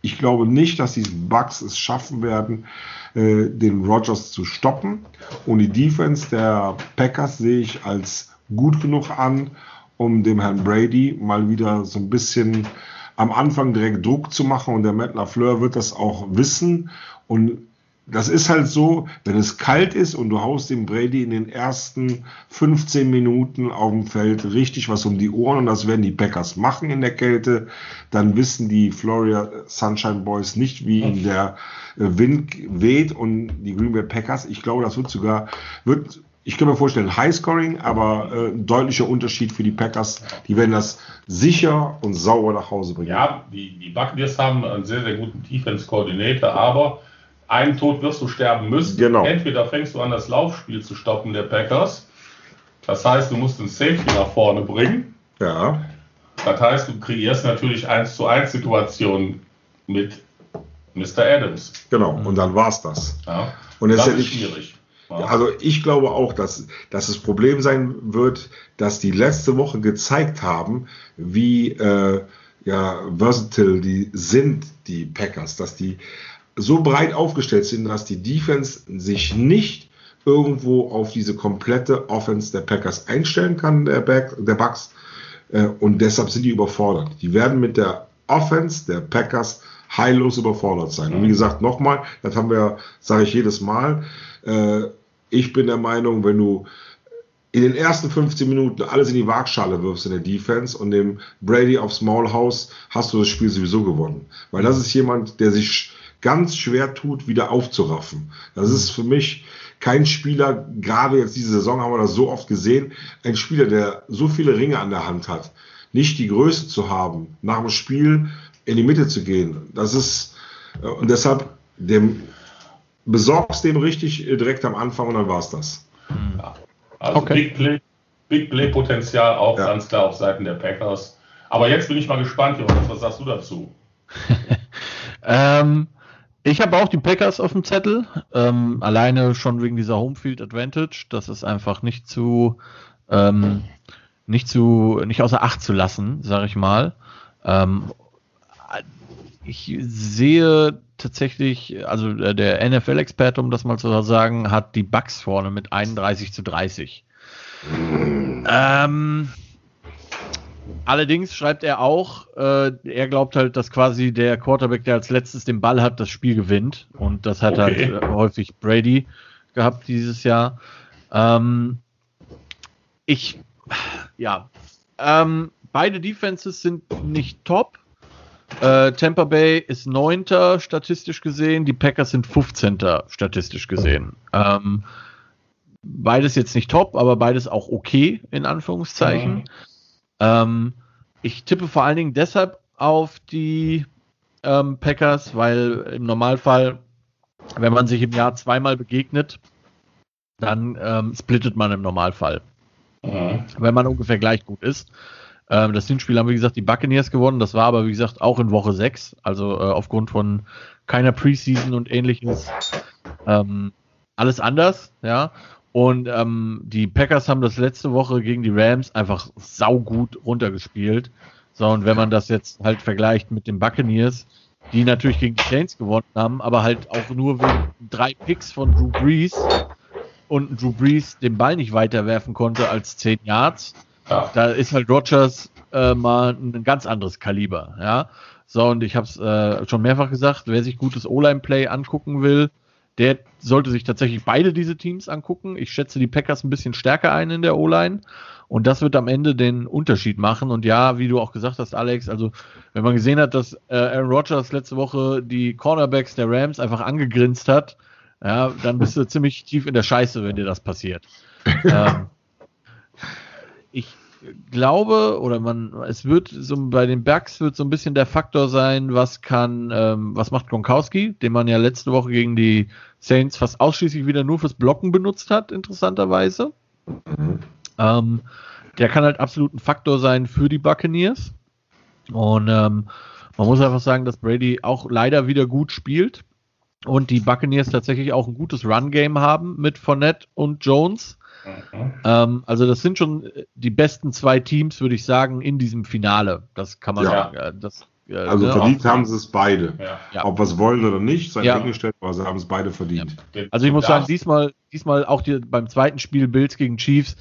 ich glaube nicht, dass die Bucks es schaffen werden, äh, den Rogers zu stoppen. Und die Defense der Packers sehe ich als gut genug an, um dem Herrn Brady mal wieder so ein bisschen am Anfang direkt Druck zu machen. Und der Matt LaFleur wird das auch wissen. Und das ist halt so, wenn es kalt ist und du haust dem Brady in den ersten 15 Minuten auf dem Feld richtig was um die Ohren und das werden die Packers machen in der Kälte, dann wissen die Florida Sunshine Boys nicht, wie ihnen der äh, Wind weht und die Green Bay Packers, ich glaube, das wird sogar, wird, ich kann mir vorstellen, Highscoring, aber äh, ein deutlicher Unterschied für die Packers. Die werden das sicher und sauber nach Hause bringen. Ja, die, die Buccaneers haben einen sehr, sehr guten Defense-Koordinator, aber einen Tod wirst du sterben müssen. Genau. Entweder fängst du an, das Laufspiel zu stoppen der Packers. Das heißt, du musst den Safety nach vorne bringen. Ja. Das heißt, du kreierst natürlich 1 zu 1 Situationen mit Mr. Adams. Genau, und dann war es das. Ja. Und das ist, ja nicht, schwierig. Ja. Also ich glaube auch, dass, dass das Problem sein wird, dass die letzte Woche gezeigt haben, wie äh, ja, versatile die sind, die Packers, dass die so breit aufgestellt sind, dass die Defense sich nicht irgendwo auf diese komplette Offense der Packers einstellen kann, der, Back, der Bucks. Äh, und deshalb sind die überfordert. Die werden mit der Offense der Packers heillos überfordert sein. Und wie gesagt, nochmal, das haben wir, sage ich jedes Mal, äh, ich bin der Meinung, wenn du in den ersten 15 Minuten alles in die Waagschale wirfst in der Defense und dem Brady aufs Maulhaus, hast du das Spiel sowieso gewonnen. Weil das ist jemand, der sich ganz schwer tut, wieder aufzuraffen. Das ist für mich kein Spieler, gerade jetzt diese Saison haben wir das so oft gesehen, ein Spieler, der so viele Ringe an der Hand hat, nicht die Größe zu haben, nach dem Spiel in die Mitte zu gehen. Das ist, äh, und deshalb dem, besorgst dem richtig äh, direkt am Anfang und dann war es das. Ja. Also okay. Big Play, Big Play Potenzial auch ja. ganz klar auf Seiten der Packers. Aber jetzt bin ich mal gespannt, Johannes, was sagst du dazu? <laughs> ähm, ich habe auch die Packers auf dem Zettel, ähm, alleine schon wegen dieser Homefield Advantage. Das ist einfach nicht zu, ähm, nicht zu, nicht außer Acht zu lassen, sage ich mal. Ähm, ich sehe tatsächlich, also der NFL-Experte, um das mal zu sagen, hat die Bucks vorne mit 31 zu 30. Ähm, Allerdings schreibt er auch, äh, er glaubt halt, dass quasi der Quarterback, der als letztes den Ball hat, das Spiel gewinnt. Und das hat okay. halt äh, häufig Brady gehabt dieses Jahr. Ähm, ich, ja, ähm, beide Defenses sind nicht top. Äh, Tampa Bay ist neunter statistisch gesehen, die Packers sind 15. statistisch gesehen. Ähm, beides jetzt nicht top, aber beides auch okay, in Anführungszeichen. Ähm, ich tippe vor allen Dingen deshalb auf die ähm, Packers, weil im Normalfall, wenn man sich im Jahr zweimal begegnet, dann ähm, splittet man im Normalfall. Mhm. Wenn man ungefähr gleich gut ist. Ähm, das Hinspiel haben, wie gesagt, die Buccaneers gewonnen. Das war aber, wie gesagt, auch in Woche 6. Also äh, aufgrund von keiner Preseason und ähnliches. Ähm, alles anders, ja. Und ähm, die Packers haben das letzte Woche gegen die Rams einfach saugut runtergespielt. So, und wenn man das jetzt halt vergleicht mit den Buccaneers, die natürlich gegen die Saints gewonnen haben, aber halt auch nur wegen drei Picks von Drew Brees und Drew Brees den Ball nicht weiterwerfen konnte als 10 Yards, ja. da ist halt Rogers äh, mal ein ganz anderes Kaliber, ja. So, und ich habe es äh, schon mehrfach gesagt, wer sich gutes O-Line-Play angucken will, der sollte sich tatsächlich beide diese Teams angucken. Ich schätze die Packers ein bisschen stärker ein in der O-Line. Und das wird am Ende den Unterschied machen. Und ja, wie du auch gesagt hast, Alex, also wenn man gesehen hat, dass äh, Aaron Rodgers letzte Woche die Cornerbacks der Rams einfach angegrinst hat, ja, dann bist du <laughs> ziemlich tief in der Scheiße, wenn dir das passiert. <laughs> ähm, ich glaube, oder man, es wird so bei den Bergs wird so ein bisschen der Faktor sein, was kann, ähm, was macht Gronkowski, den man ja letzte Woche gegen die Saints fast ausschließlich wieder nur fürs Blocken benutzt hat, interessanterweise. Mhm. Ähm, der kann halt absolut ein Faktor sein für die Buccaneers. Und ähm, man muss einfach sagen, dass Brady auch leider wieder gut spielt und die Buccaneers tatsächlich auch ein gutes Run-Game haben mit Fournette und Jones. Mhm. Ähm, also das sind schon die besten zwei Teams, würde ich sagen, in diesem Finale. Das kann man ja. das Äh, also ne, verdient haben sie es beide. Ja. Ob wir es wollen oder nicht, sei ja. aber sie haben es beide verdient. Ja. Also ich muss sagen, diesmal, diesmal auch die, beim zweiten Spiel Bills gegen Chiefs,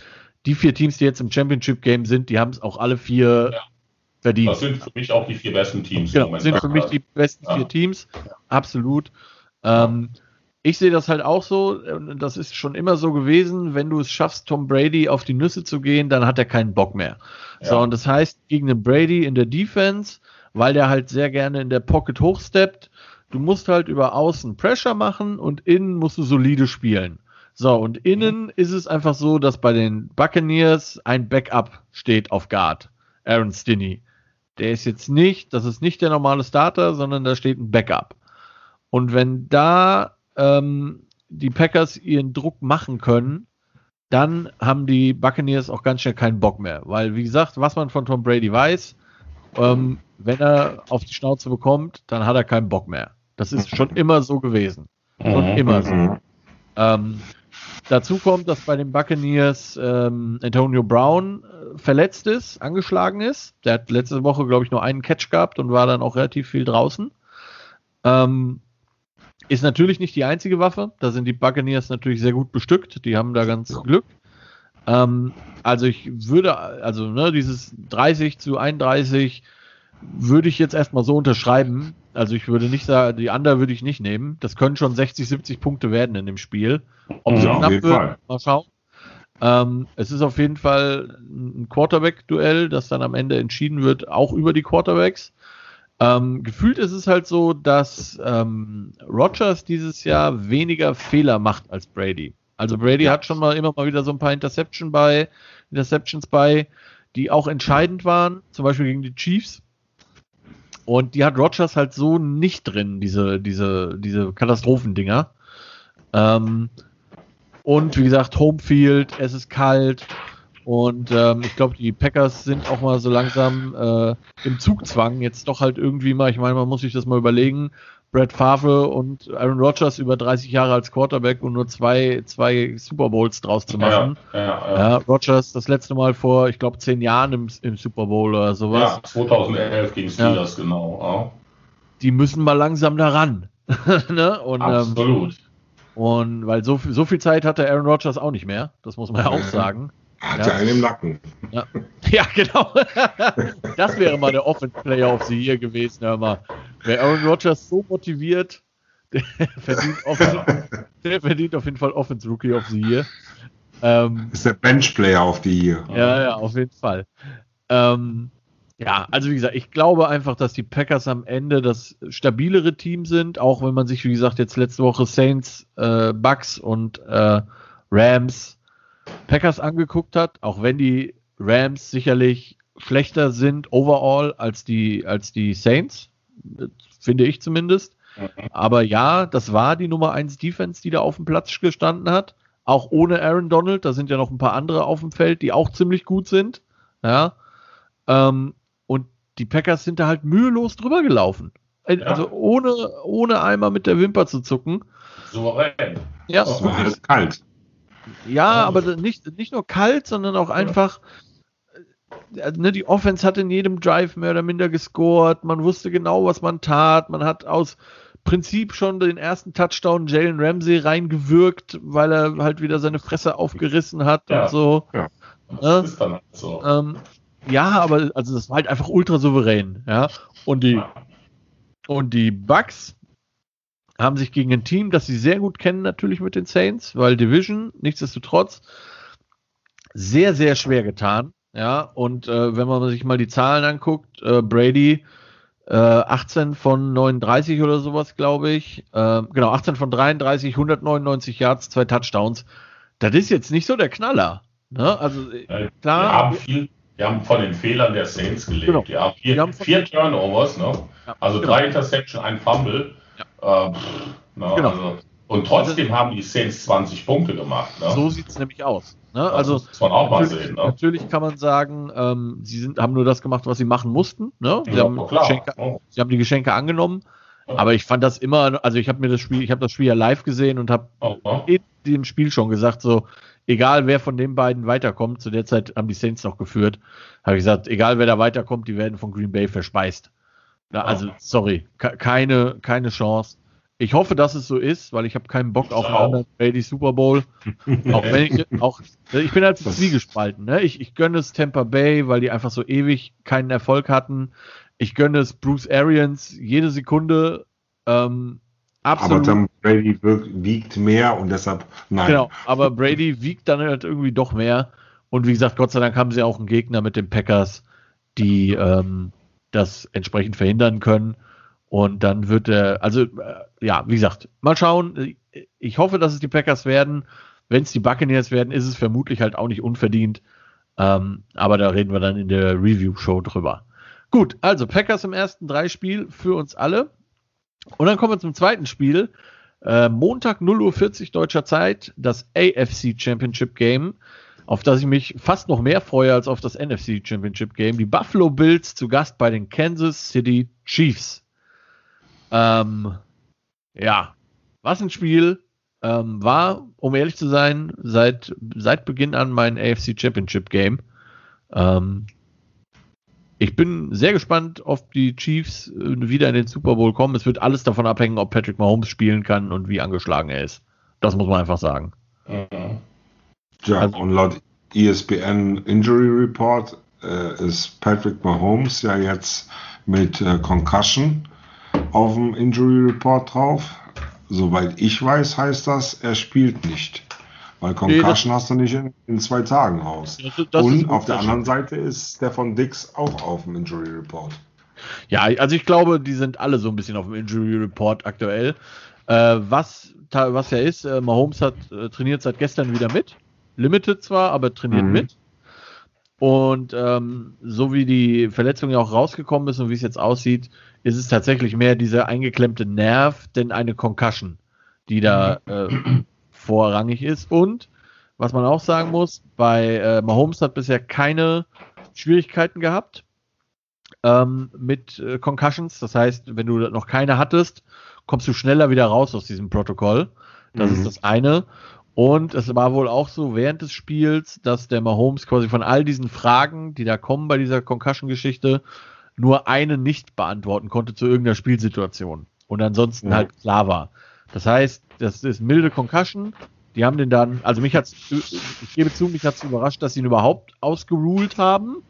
die vier Teams, die jetzt im Championship Game sind, die haben es auch alle vier verdient. Das sind für mich auch die vier besten Teams. Genau, sind für mich die besten vier Teams, absolut. Ähm, ich sehe das halt auch so, das ist schon immer so gewesen, wenn du es schaffst, Tom Brady auf die Nüsse zu gehen, dann hat er keinen Bock mehr. Ja. So, und das heißt, gegen den Brady in der Defense, weil der halt sehr gerne in der Pocket hochsteppt, du musst halt über außen Pressure machen und innen musst du solide spielen. So, und innen mhm. ist es einfach so, dass bei den Buccaneers ein Backup steht auf Guard. Aaron Stinney. Der ist jetzt nicht, das ist nicht der normale Starter, sondern da steht ein Backup. Und wenn da ähm, die Packers ihren Druck machen können, dann haben die Buccaneers auch ganz schnell keinen Bock mehr. Weil, wie gesagt, was man von Tom Brady weiß, ähm, wenn er auf die Schnauze bekommt, dann hat er keinen Bock mehr. Das ist schon immer so gewesen. Schon mhm. immer so. Mhm. Ähm, dazu kommt, dass bei den Buccaneers ähm, Antonio Brown äh, verletzt ist, angeschlagen ist. Der hat letzte Woche, glaube ich, nur einen Catch gehabt und war dann auch relativ viel draußen. Ähm, ist natürlich nicht die einzige Waffe. Da sind die Buccaneers natürlich sehr gut bestückt. Die haben da ganz Glück. Ähm, also ich würde, also ne, dieses 30 zu 31 würde ich jetzt erstmal so unterschreiben. Also ich würde nicht sagen, die Under würde ich nicht nehmen. Das können schon 60, 70 Punkte werden in dem Spiel. Ob ja, knapp wird, Fall. mal schauen. Ähm, es ist auf jeden Fall ein Quarterback-Duell, das dann am Ende entschieden wird, auch über die Quarterbacks. Ähm, gefühlt ist es halt so, dass ähm, Rogers dieses Jahr weniger Fehler macht als Brady. Also Brady hat schon mal immer mal wieder so ein paar Interception bei, Interceptions bei, die auch entscheidend waren, zum Beispiel gegen die Chiefs. Und die hat Rogers halt so nicht drin, diese, diese, diese Katastrophendinger. Ähm, und wie gesagt, Homefield, es ist kalt, und ähm, ich glaube, die Packers sind auch mal so langsam äh, im Zugzwang. Jetzt doch halt irgendwie mal, ich meine, man muss sich das mal überlegen. Brad Favre und Aaron Rodgers über 30 Jahre als Quarterback und nur zwei, zwei Super Bowls draus zu machen. Ja, ja, ja. ja Rodgers das letzte Mal vor, ich glaube, zehn Jahren im, im, Super Bowl oder sowas. Ja, 2011 gegen Steelers, genau. Die müssen mal langsam daran. <laughs> ne? und, ähm, Absolut. Ähm, und weil so, so viel Zeit hatte Aaron Rodgers auch nicht mehr, das muss man ja auch sagen. Hat ja einen im Nacken. Ja, <laughs> ja genau. <laughs> das wäre mal der Offense Player of the Year gewesen. Hör mal. Wer Aaron Rodgers so motiviert, <laughs> der verdient, der verdient auf jeden Fall Offense Rookie of the Year. Ähm, ist der Bench Player of the Year. Ja, ja, auf jeden Fall. Ähm, ja, also wie gesagt, ich glaube einfach, dass die Packers am Ende das stabilere Team sind, auch wenn man sich, wie gesagt, jetzt letzte Woche Saints, äh, Bucks und äh, Rams Packers angeguckt hat, auch wenn die Rams sicherlich schlechter sind overall als die, als die Saints, finde ich zumindest. Mhm. Aber ja, das war die Nummer 1 Defense, die da auf dem Platz gestanden hat. Auch ohne Aaron Donald, da sind ja noch ein paar andere auf dem Feld, die auch ziemlich gut sind. Ja. Ähm, und die Packers sind da halt mühelos drüber gelaufen. Ja. Also ohne, ohne einmal mit der Wimper zu zucken. Souverän. Ja, es war alles kalt. Ja, aber nicht, nicht nur kalt, sondern auch einfach. Äh, ne, die Offense hat in jedem Drive mehr oder minder gescored. Man wusste genau, was man tat. Man hat aus Prinzip schon den ersten Touchdown Jalen Ramsey reingewirkt, weil er halt wieder seine Fresse aufgerissen hat ja, und so. Ja, ne? ist dann halt so. Ähm, ja, aber also das war halt einfach ultra souverän, ja. Und die und die Bugs haben sich gegen ein Team, das sie sehr gut kennen, natürlich mit den Saints, weil Division, nichtsdestotrotz, sehr, sehr schwer getan. Ja, und äh, wenn man sich mal die Zahlen anguckt, äh, Brady äh, 18 von 39 oder sowas, glaube ich. Äh, genau, 18 von 33, 199 Yards, zwei Touchdowns. Das ist jetzt nicht so der Knaller. Ne? Also äh, klar. Wir haben, viel, wir haben von den Fehlern der Saints gelebt. Genau. Die haben vier, haben vier Turnovers, ne? Ja, also genau. drei Interception, ein Fumble. Äh, na, genau. Also, und trotzdem haben die Saints 20 Punkte gemacht. Ne? So sieht es nämlich aus. Ne? Also, das muss man auch mal sehen. Ne? Natürlich kann man sagen, ähm, sie sind, haben nur das gemacht, was sie machen mussten. Ne? Sie, ja, haben Geschenke, oh. sie, haben die Geschenke angenommen. Aber ich fand das immer, also ich habe mir das Spiel, ich habe das Spiel ja live gesehen und habe oh, oh. in dem Spiel schon gesagt, so, egal wer von den beiden weiterkommt, zu der Zeit haben die Saints noch geführt, habe ich gesagt, egal wer da weiterkommt, die werden von Green Bay verspeist. Na, also, sorry, keine, keine Chance. Ich hoffe, dass es so ist, weil ich habe keinen Bock auf einen anderen Brady Super Bowl. <laughs> auch wenn ich, auch, ich bin halt zwiegespalten. Ne? Ich, ich gönne es Tampa Bay, weil die einfach so ewig keinen Erfolg hatten. Ich gönne es Bruce Arians jede Sekunde. Ähm, absolut. Aber dann Brady wiegt mehr und deshalb nein. Genau, aber Brady wiegt dann halt irgendwie doch mehr. Und wie gesagt, Gott sei Dank haben sie auch einen Gegner mit den Packers, die ähm, das entsprechend verhindern können. Und dann wird er, also äh, ja, wie gesagt, mal schauen. Ich hoffe, dass es die Packers werden. Wenn es die Buccaneers werden, ist es vermutlich halt auch nicht unverdient. Ähm, aber da reden wir dann in der Review-Show drüber. Gut, also Packers im ersten drei Spiel für uns alle. Und dann kommen wir zum zweiten Spiel. Äh, Montag 0.40 Uhr deutscher Zeit, das AFC Championship Game, auf das ich mich fast noch mehr freue als auf das NFC Championship Game. Die Buffalo Bills zu Gast bei den Kansas City Chiefs. Ähm, ja, was ein Spiel. Ähm, war, um ehrlich zu sein, seit, seit Beginn an mein AFC Championship Game. Ähm, ich bin sehr gespannt, ob die Chiefs äh, wieder in den Super Bowl kommen. Es wird alles davon abhängen, ob Patrick Mahomes spielen kann und wie angeschlagen er ist. Das muss man einfach sagen. Ja, also, und laut ESPN Injury Report äh, ist Patrick Mahomes ja jetzt mit äh, Concussion auf dem Injury Report drauf. Soweit ich weiß, heißt das, er spielt nicht. Weil Concussion nee, hast du nicht in, in, zwei Tagen raus. Das, das Und auf der anderen Seite ist von Dix auch auf dem Injury Report. Ja, also ich glaube, die sind alle so ein bisschen auf dem Injury Report aktuell. Äh, was, was ja ist, äh, Mahomes hat äh, trainiert seit gestern wieder mit. Limited zwar, aber trainiert mhm. mit. Und ähm, so wie die Verletzung ja auch rausgekommen ist und wie es jetzt aussieht, ist es tatsächlich mehr dieser eingeklemmte Nerv, denn eine Concussion, die da mhm. äh, vorrangig ist. Und was man auch sagen muss, bei äh, Mahomes hat bisher keine Schwierigkeiten gehabt ähm, mit äh, Concussions. Das heißt, wenn du noch keine hattest, kommst du schneller wieder raus aus diesem Protokoll. Das mhm. ist das eine. Und es war wohl auch so während des Spiels, dass der Mahomes quasi von all diesen Fragen, die da kommen bei dieser Concussion-Geschichte, nur eine nicht beantworten konnte zu irgendeiner Spielsituation. Und ansonsten mhm. halt klar war. Das heißt, das ist milde Concussion. Die haben den dann, also mich hat's, ich gebe zu, mich hat's überrascht, dass sie ihn überhaupt ausgeruled haben.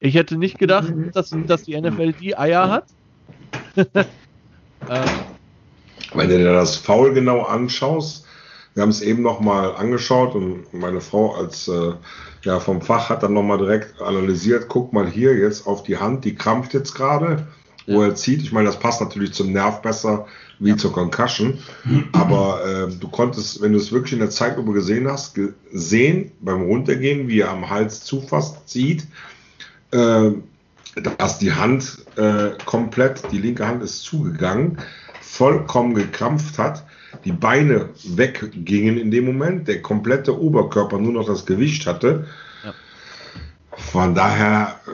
Ich hätte nicht gedacht, dass, dass die NFL die Eier hat. <laughs> ähm, Wenn du dir das Foul genau anschaust, wir haben es eben nochmal angeschaut und meine Frau als äh, ja vom Fach hat dann nochmal direkt analysiert, guck mal hier jetzt auf die Hand, die krampft jetzt gerade, wo er zieht. Ich meine, das passt natürlich zum Nerv besser wie ja. zur Concussion. Aber äh, du konntest, wenn du es wirklich in der Zeitlupe gesehen hast, gesehen beim Runtergehen, wie er am Hals zufasst, zieht, äh, dass die Hand äh, komplett, die linke Hand ist zugegangen, vollkommen gekrampft hat, die Beine weggingen in dem Moment, der komplette Oberkörper nur noch das Gewicht hatte. Ja. Von daher äh,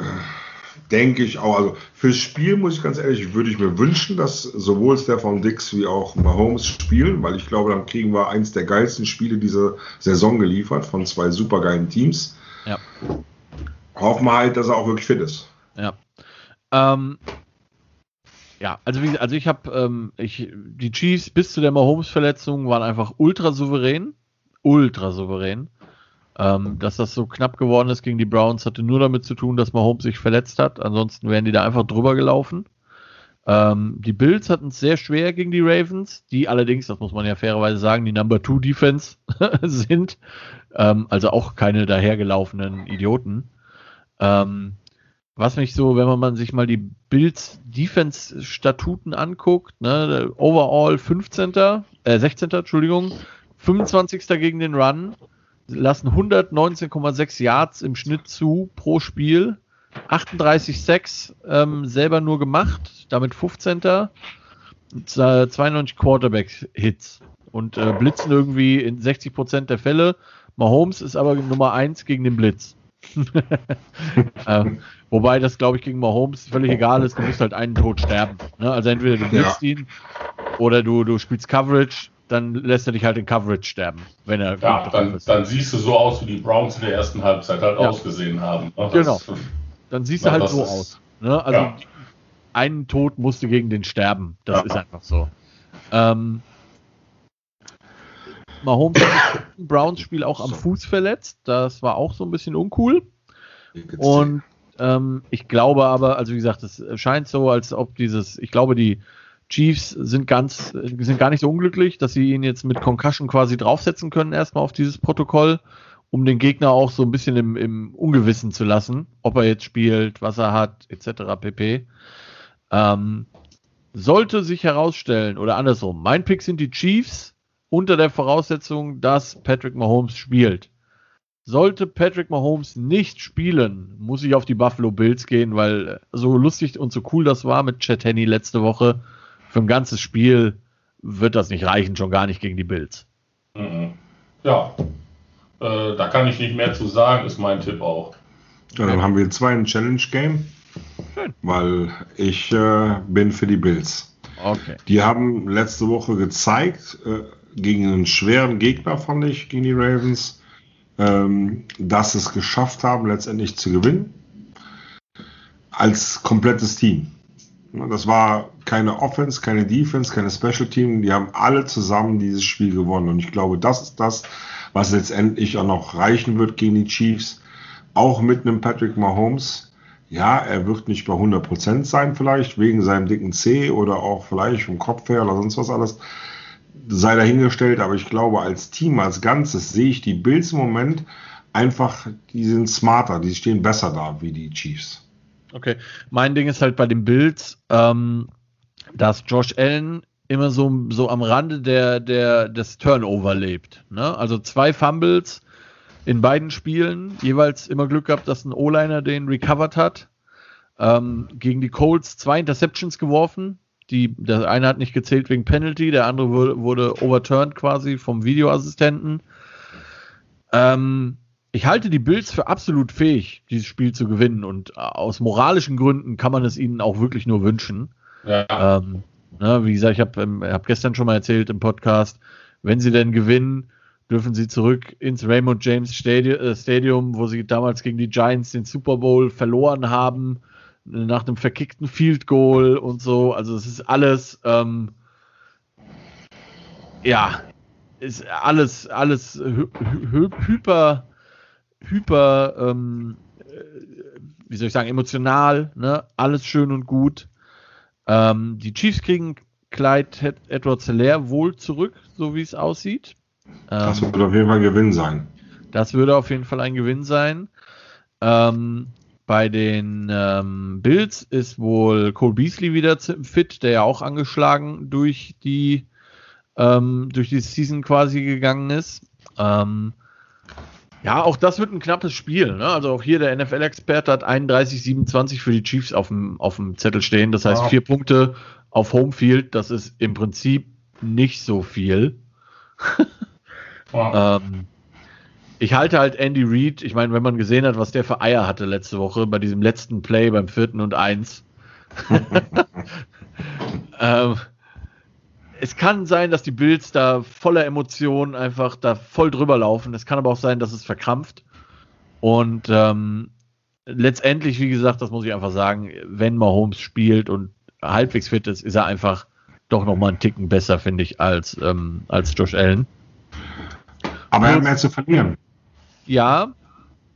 denke ich auch, also fürs Spiel muss ich ganz ehrlich, würde ich mir wünschen, dass sowohl Stefan Dix wie auch Mahomes spielen, weil ich glaube, dann kriegen wir eins der geilsten Spiele dieser Saison geliefert von zwei supergeilen Teams. Ja. Hoffen wir halt, dass er auch wirklich fit ist. Ja. Ähm, ja, also wie, also ich habe ähm, ich die Chiefs bis zu der Mahomes-Verletzung waren einfach ultra souverän, ultra souverän. Ähm, dass das so knapp geworden ist gegen die Browns, hatte nur damit zu tun, dass Mahomes sich verletzt hat. Ansonsten wären die da einfach drüber gelaufen. Ähm, die Bills hatten es sehr schwer gegen die Ravens, die allerdings, das muss man ja fairerweise sagen, die Number Two Defense <laughs> sind. Ähm, also auch keine dahergelaufenen Idioten. Ähm, was mich so, wenn man sich mal die Bills Defense Statuten anguckt, ne, overall 15. Äh, 16. Entschuldigung, 25. gegen den Run, lassen 119,6 Yards im Schnitt zu pro Spiel. 38 Sacks ähm, selber nur gemacht, damit 15. 92 Quarterback-Hits und äh, blitzen irgendwie in 60% der Fälle. Mahomes ist aber Nummer 1 gegen den Blitz. <laughs> ähm, wobei das, glaube ich, gegen Mahomes völlig egal ist. Du musst halt einen Tod sterben. Ne? Also entweder du blitzt ja. ihn oder du, du spielst Coverage dann lässt er dich halt in Coverage sterben, wenn er ja, dann, ist. dann siehst du so aus, wie die Browns in der ersten Halbzeit halt ja. ausgesehen haben. Ne? genau. Dann siehst du halt so aus. Ne? Also ja. einen Tod musste gegen den sterben. Das ist einfach so. Ähm, Mahomes hat im <coughs> Browns-Spiel auch am Fuß verletzt. Das war auch so ein bisschen uncool. Und ähm, ich glaube aber, also wie gesagt, es scheint so, als ob dieses, ich glaube, die Chiefs sind ganz, sind gar nicht so unglücklich, dass sie ihn jetzt mit Concussion quasi draufsetzen können, erstmal auf dieses Protokoll, um den Gegner auch so ein bisschen im, im Ungewissen zu lassen, ob er jetzt spielt, was er hat, etc. pp. Ähm, sollte sich herausstellen, oder andersrum, mein Pick sind die Chiefs unter der Voraussetzung, dass Patrick Mahomes spielt. Sollte Patrick Mahomes nicht spielen, muss ich auf die Buffalo Bills gehen, weil so lustig und so cool das war mit Chet Henney letzte Woche, für ein ganzes Spiel wird das nicht reichen, schon gar nicht gegen die Bills. Mhm. Ja, äh, da kann ich nicht mehr zu sagen, ist mein Tipp auch. Ja, dann haben wir zwei ein Challenge-Game, weil ich äh, bin für die Bills. Okay. Die haben letzte Woche gezeigt, äh, gegen einen schweren Gegner, fand ich, gegen die Ravens, ähm, dass es geschafft haben, letztendlich zu gewinnen. Als komplettes Team. Das war keine Offense, keine Defense, keine Special Team. Die haben alle zusammen dieses Spiel gewonnen. Und ich glaube, das ist das, was letztendlich auch noch reichen wird gegen die Chiefs. Auch mit einem Patrick Mahomes. Ja, er wird nicht bei 100% sein vielleicht, wegen seinem dicken C oder auch vielleicht vom Kopf her oder sonst was alles. Sei dahingestellt, aber ich glaube, als Team, als Ganzes sehe ich die Bills im Moment einfach, die sind smarter, die stehen besser da wie die Chiefs. Okay, mein Ding ist halt bei den Bills, ähm, dass Josh Allen immer so, so am Rande der, der, des Turnover lebt. Ne? Also zwei Fumbles in beiden Spielen, jeweils immer Glück gehabt, dass ein O-Liner den recovered hat. Ähm, gegen die Colts zwei Interceptions geworfen. Die, der eine hat nicht gezählt wegen Penalty, der andere wurde, wurde overturned quasi vom Videoassistenten. Ähm, ich halte die Bills für absolut fähig, dieses Spiel zu gewinnen und äh, aus moralischen Gründen kann man es ihnen auch wirklich nur wünschen. Ja. Ähm, ne, wie gesagt, ich habe ähm, hab gestern schon mal erzählt im Podcast, wenn sie denn gewinnen, dürfen sie zurück ins Raymond James äh, Stadium, wo sie damals gegen die Giants den Super Bowl verloren haben, nach einem verkickten Field Goal und so. Also es ist alles, ähm, ja, ist alles, alles hy hy hyper hyper, ähm, äh, wie soll ich sagen, emotional, ne? alles schön und gut. Ähm, die Chiefs kriegen Clyde Edwards Hilaire wohl zurück, so wie es aussieht. das ähm, würde auf jeden Fall ein Gewinn sein. Das würde auf jeden Fall ein Gewinn sein. Ähm, bei den ähm, Bills ist wohl Cole Beasley wieder fit, der ja auch angeschlagen durch die ähm, durch die Season quasi gegangen ist. Ähm, ja, auch das wird ein knappes Spiel. Ne? Also auch hier der NFL-Experte hat 31-27 für die Chiefs auf dem, auf dem Zettel stehen. Das heißt, wow. vier Punkte auf Homefield, das ist im Prinzip nicht so viel. <laughs> wow. ähm, ich halte halt Andy Reid, ich meine, wenn man gesehen hat, was der für Eier hatte letzte Woche bei diesem letzten Play beim vierten und eins. <laughs> ähm, es kann sein, dass die Bills da voller Emotionen einfach da voll drüber laufen. Es kann aber auch sein, dass es verkrampft. Und ähm, letztendlich, wie gesagt, das muss ich einfach sagen, wenn Mahomes spielt und halbwegs fit ist, ist er einfach doch noch mal einen Ticken besser, finde ich, als, ähm, als Josh Allen. Aber er hat mehr zu verlieren. Ja,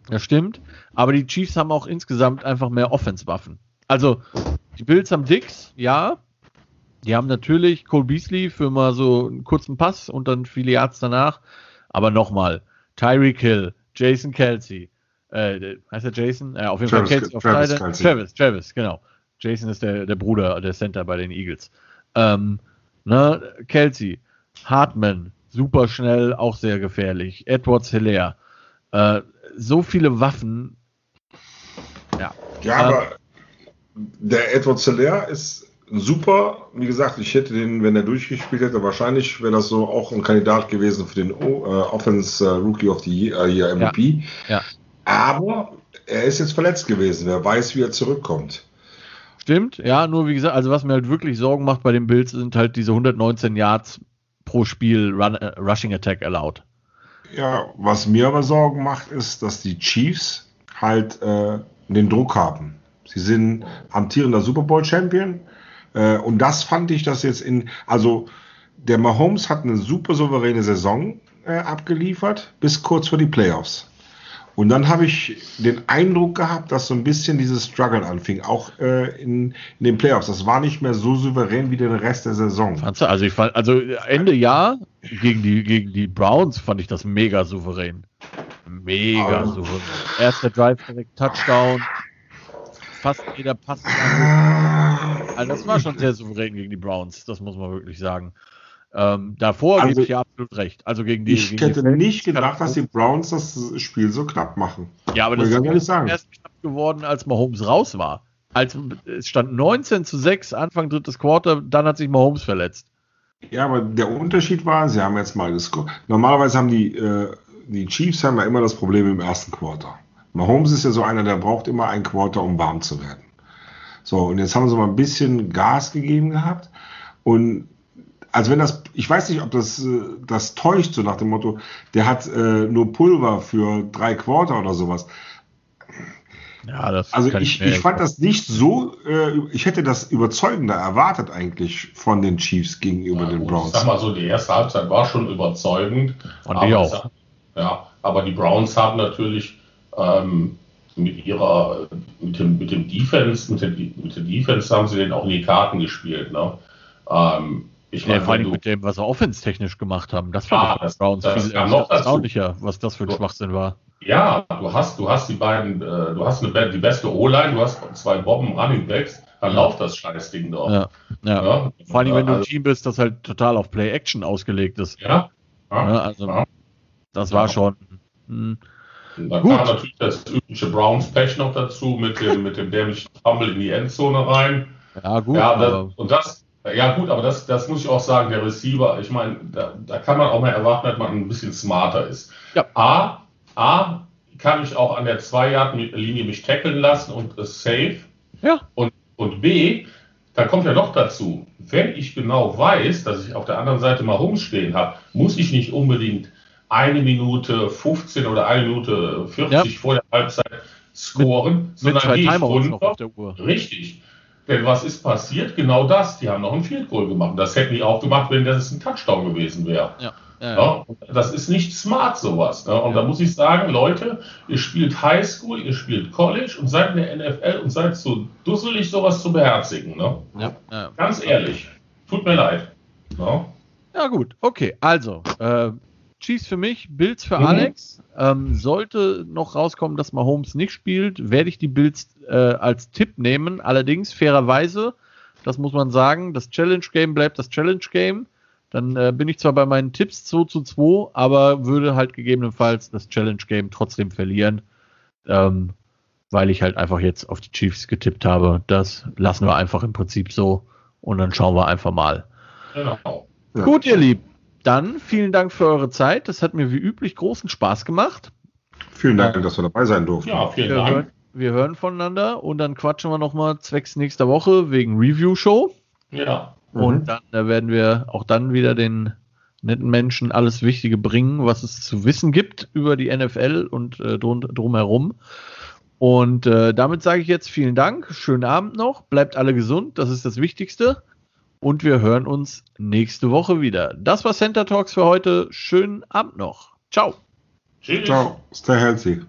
das stimmt. Aber die Chiefs haben auch insgesamt einfach mehr Offense-Waffen. Also, die Bills haben Dicks, ja, die haben natürlich Cole Beasley für mal so einen kurzen Pass und dann viele Yards danach. Aber nochmal, Tyreek Hill, Jason Kelsey, äh, heißt er Jason? Äh, auf jeden Travis, Fall Kelsey auf Travis, Travis, Travis, Travis, genau. Jason ist der, der Bruder, der Center bei den Eagles. Ähm, ne, Kelsey, Hartman, super schnell, auch sehr gefährlich. Edwards Hilaire. Äh, so viele Waffen. Ja. Ja, ähm, aber der Edwards Hilaire ist super. Wie gesagt, ich hätte den, wenn er durchgespielt hätte, wahrscheinlich wäre das so auch ein Kandidat gewesen für den o, äh, Offense äh, Rookie of the Year, äh, MVP. Ja. ja. Aber er ist jetzt verletzt gewesen. Wer weiß, wie er zurückkommt. Stimmt, ja, nur wie gesagt, also was mir halt wirklich Sorgen macht bei den Bills sind halt diese 119 Yards pro Spiel Run, äh, Rushing Attack erlaubt. Ja, was mir aber Sorgen macht, ist, dass die Chiefs halt äh, den Druck haben. Sie sind amtierender Super Bowl Champion. Äh, und das fand ich, dass jetzt in, also der Mahomes hat eine super souveräne Saison äh, abgeliefert, bis kurz vor die Playoffs. Und dann habe ich den Eindruck gehabt, dass so ein bisschen dieses Struggle anfing, auch äh, in, in, den Playoffs. Das war nicht mehr so souverän wie den Rest der Saison. Also ich fand, also Ende Jahr gegen die, gegen die Browns fand ich das mega souverän. Mega also, souverän. Erster Drive direkt Touchdown. Fast jeder Pass. Also das war schon sehr souverän gegen die Browns, das muss man wirklich sagen. Ähm, davor also, gebe ich ja absolut recht. Also gegen die. Ich gegen hätte die nicht gedacht, dass die Browns das Spiel so knapp machen. Ja, aber das ist erst knapp geworden, als Mahomes raus war. Als, es stand 19 zu 6, Anfang drittes Quarter, dann hat sich Mahomes verletzt. Ja, aber der Unterschied war, sie haben jetzt mal gescored. Normalerweise haben die, äh, die Chiefs haben ja immer das Problem im ersten Quarter. Mahomes ist ja so einer, der braucht immer ein Quarter, um warm zu werden. So, und jetzt haben sie mal ein bisschen Gas gegeben gehabt. Und also wenn das, ich weiß nicht, ob das, äh, das täuscht, so nach dem Motto, der hat äh, nur Pulver für drei Quarter oder sowas. Ja, das also ich, ich, ich fand das nicht so, äh, ich hätte das überzeugender erwartet eigentlich von den Chiefs gegenüber ja, den Browns. Ich sag mal so, die erste Halbzeit war schon überzeugend. Und die auch. ja, aber die Browns haben natürlich ähm, mit ihrer, mit dem, mit dem Defense, mit, dem, mit der Defense haben sie den auch in die Karten gespielt. Ne? Ähm, ich ja, vor allem mit dem, was sie offenstechnisch gemacht haben. Das war ah, das, Browns das viel erstaunlicher, was das für ein Schwachsinn war. Ja, du hast, du hast die beiden, äh, du hast eine, die beste O-Line, du hast zwei Bomben Running Backs, dann ja. lauft das Scheißding doch. Ja, ja. ja. Vor allem, wenn du ein also, Team bist, das halt total auf Play-Action ausgelegt ist. Ja. ja also, das war schon. Mh, hm. dann Gut. kam natürlich das übliche Browns-Patch noch dazu mit dem, mit dem dämlichen Fumble in die Endzone rein. Ja, gut. Ja, das, und das, ja, gut, aber das, das muss ich auch sagen, der Receiver, ich meine, da, da kann man auch mal erwarten, dass man ein bisschen smarter ist. Ja. A, A, kann ich auch an der 2-Yard-Linie mich tackeln lassen und ist safe. Ja. Und, und B, da kommt ja noch dazu, wenn ich genau weiß, dass ich auf der anderen Seite mal rumstehen habe, muss ich nicht unbedingt eine Minute 15 oder eine Minute 40 ja. vor der Halbzeit scoren, mit, sondern mit gehe ich runter. Richtig. Denn was ist passiert? Genau das. Die haben noch ein Field Goal gemacht. Das hätten die auch gemacht, wenn das ein Touchdown gewesen wäre. Ja. Ja, ja. Das ist nicht smart sowas. Ne? Und da muss ich sagen, Leute, ihr spielt Highschool, ihr spielt College und seid in der NFL und seid so dusselig, sowas zu beherzigen. Ne? Ja. Ganz ehrlich, tut mir leid. Ne? Ja gut, okay. Also, äh, Chiefs für mich, Bills für mhm. Alex. Ähm, sollte noch rauskommen, dass Mahomes nicht spielt, werde ich die Bills äh, als Tipp nehmen. Allerdings fairerweise, das muss man sagen, das Challenge Game bleibt das Challenge Game. Dann äh, bin ich zwar bei meinen Tipps 2 zu 2, aber würde halt gegebenenfalls das Challenge Game trotzdem verlieren, ähm, weil ich halt einfach jetzt auf die Chiefs getippt habe. Das lassen wir einfach im Prinzip so und dann schauen wir einfach mal. Genau. Gut, ihr Lieben. Dann vielen Dank für eure Zeit. Das hat mir wie üblich großen Spaß gemacht. Vielen Dank, dass wir dabei sein durften. Ja, vielen wir Dank. Hören, wir hören voneinander und dann quatschen wir nochmal zwecks nächster Woche wegen Review-Show. Ja. Und mhm. dann äh, werden wir auch dann wieder den netten Menschen alles Wichtige bringen, was es zu wissen gibt über die NFL und äh, drum, drumherum. Und äh, damit sage ich jetzt vielen Dank, schönen Abend noch, bleibt alle gesund, das ist das Wichtigste und wir hören uns nächste Woche wieder. Das war Center Talks für heute. Schönen Abend noch. Ciao. Tschüss. Ciao. Stay healthy.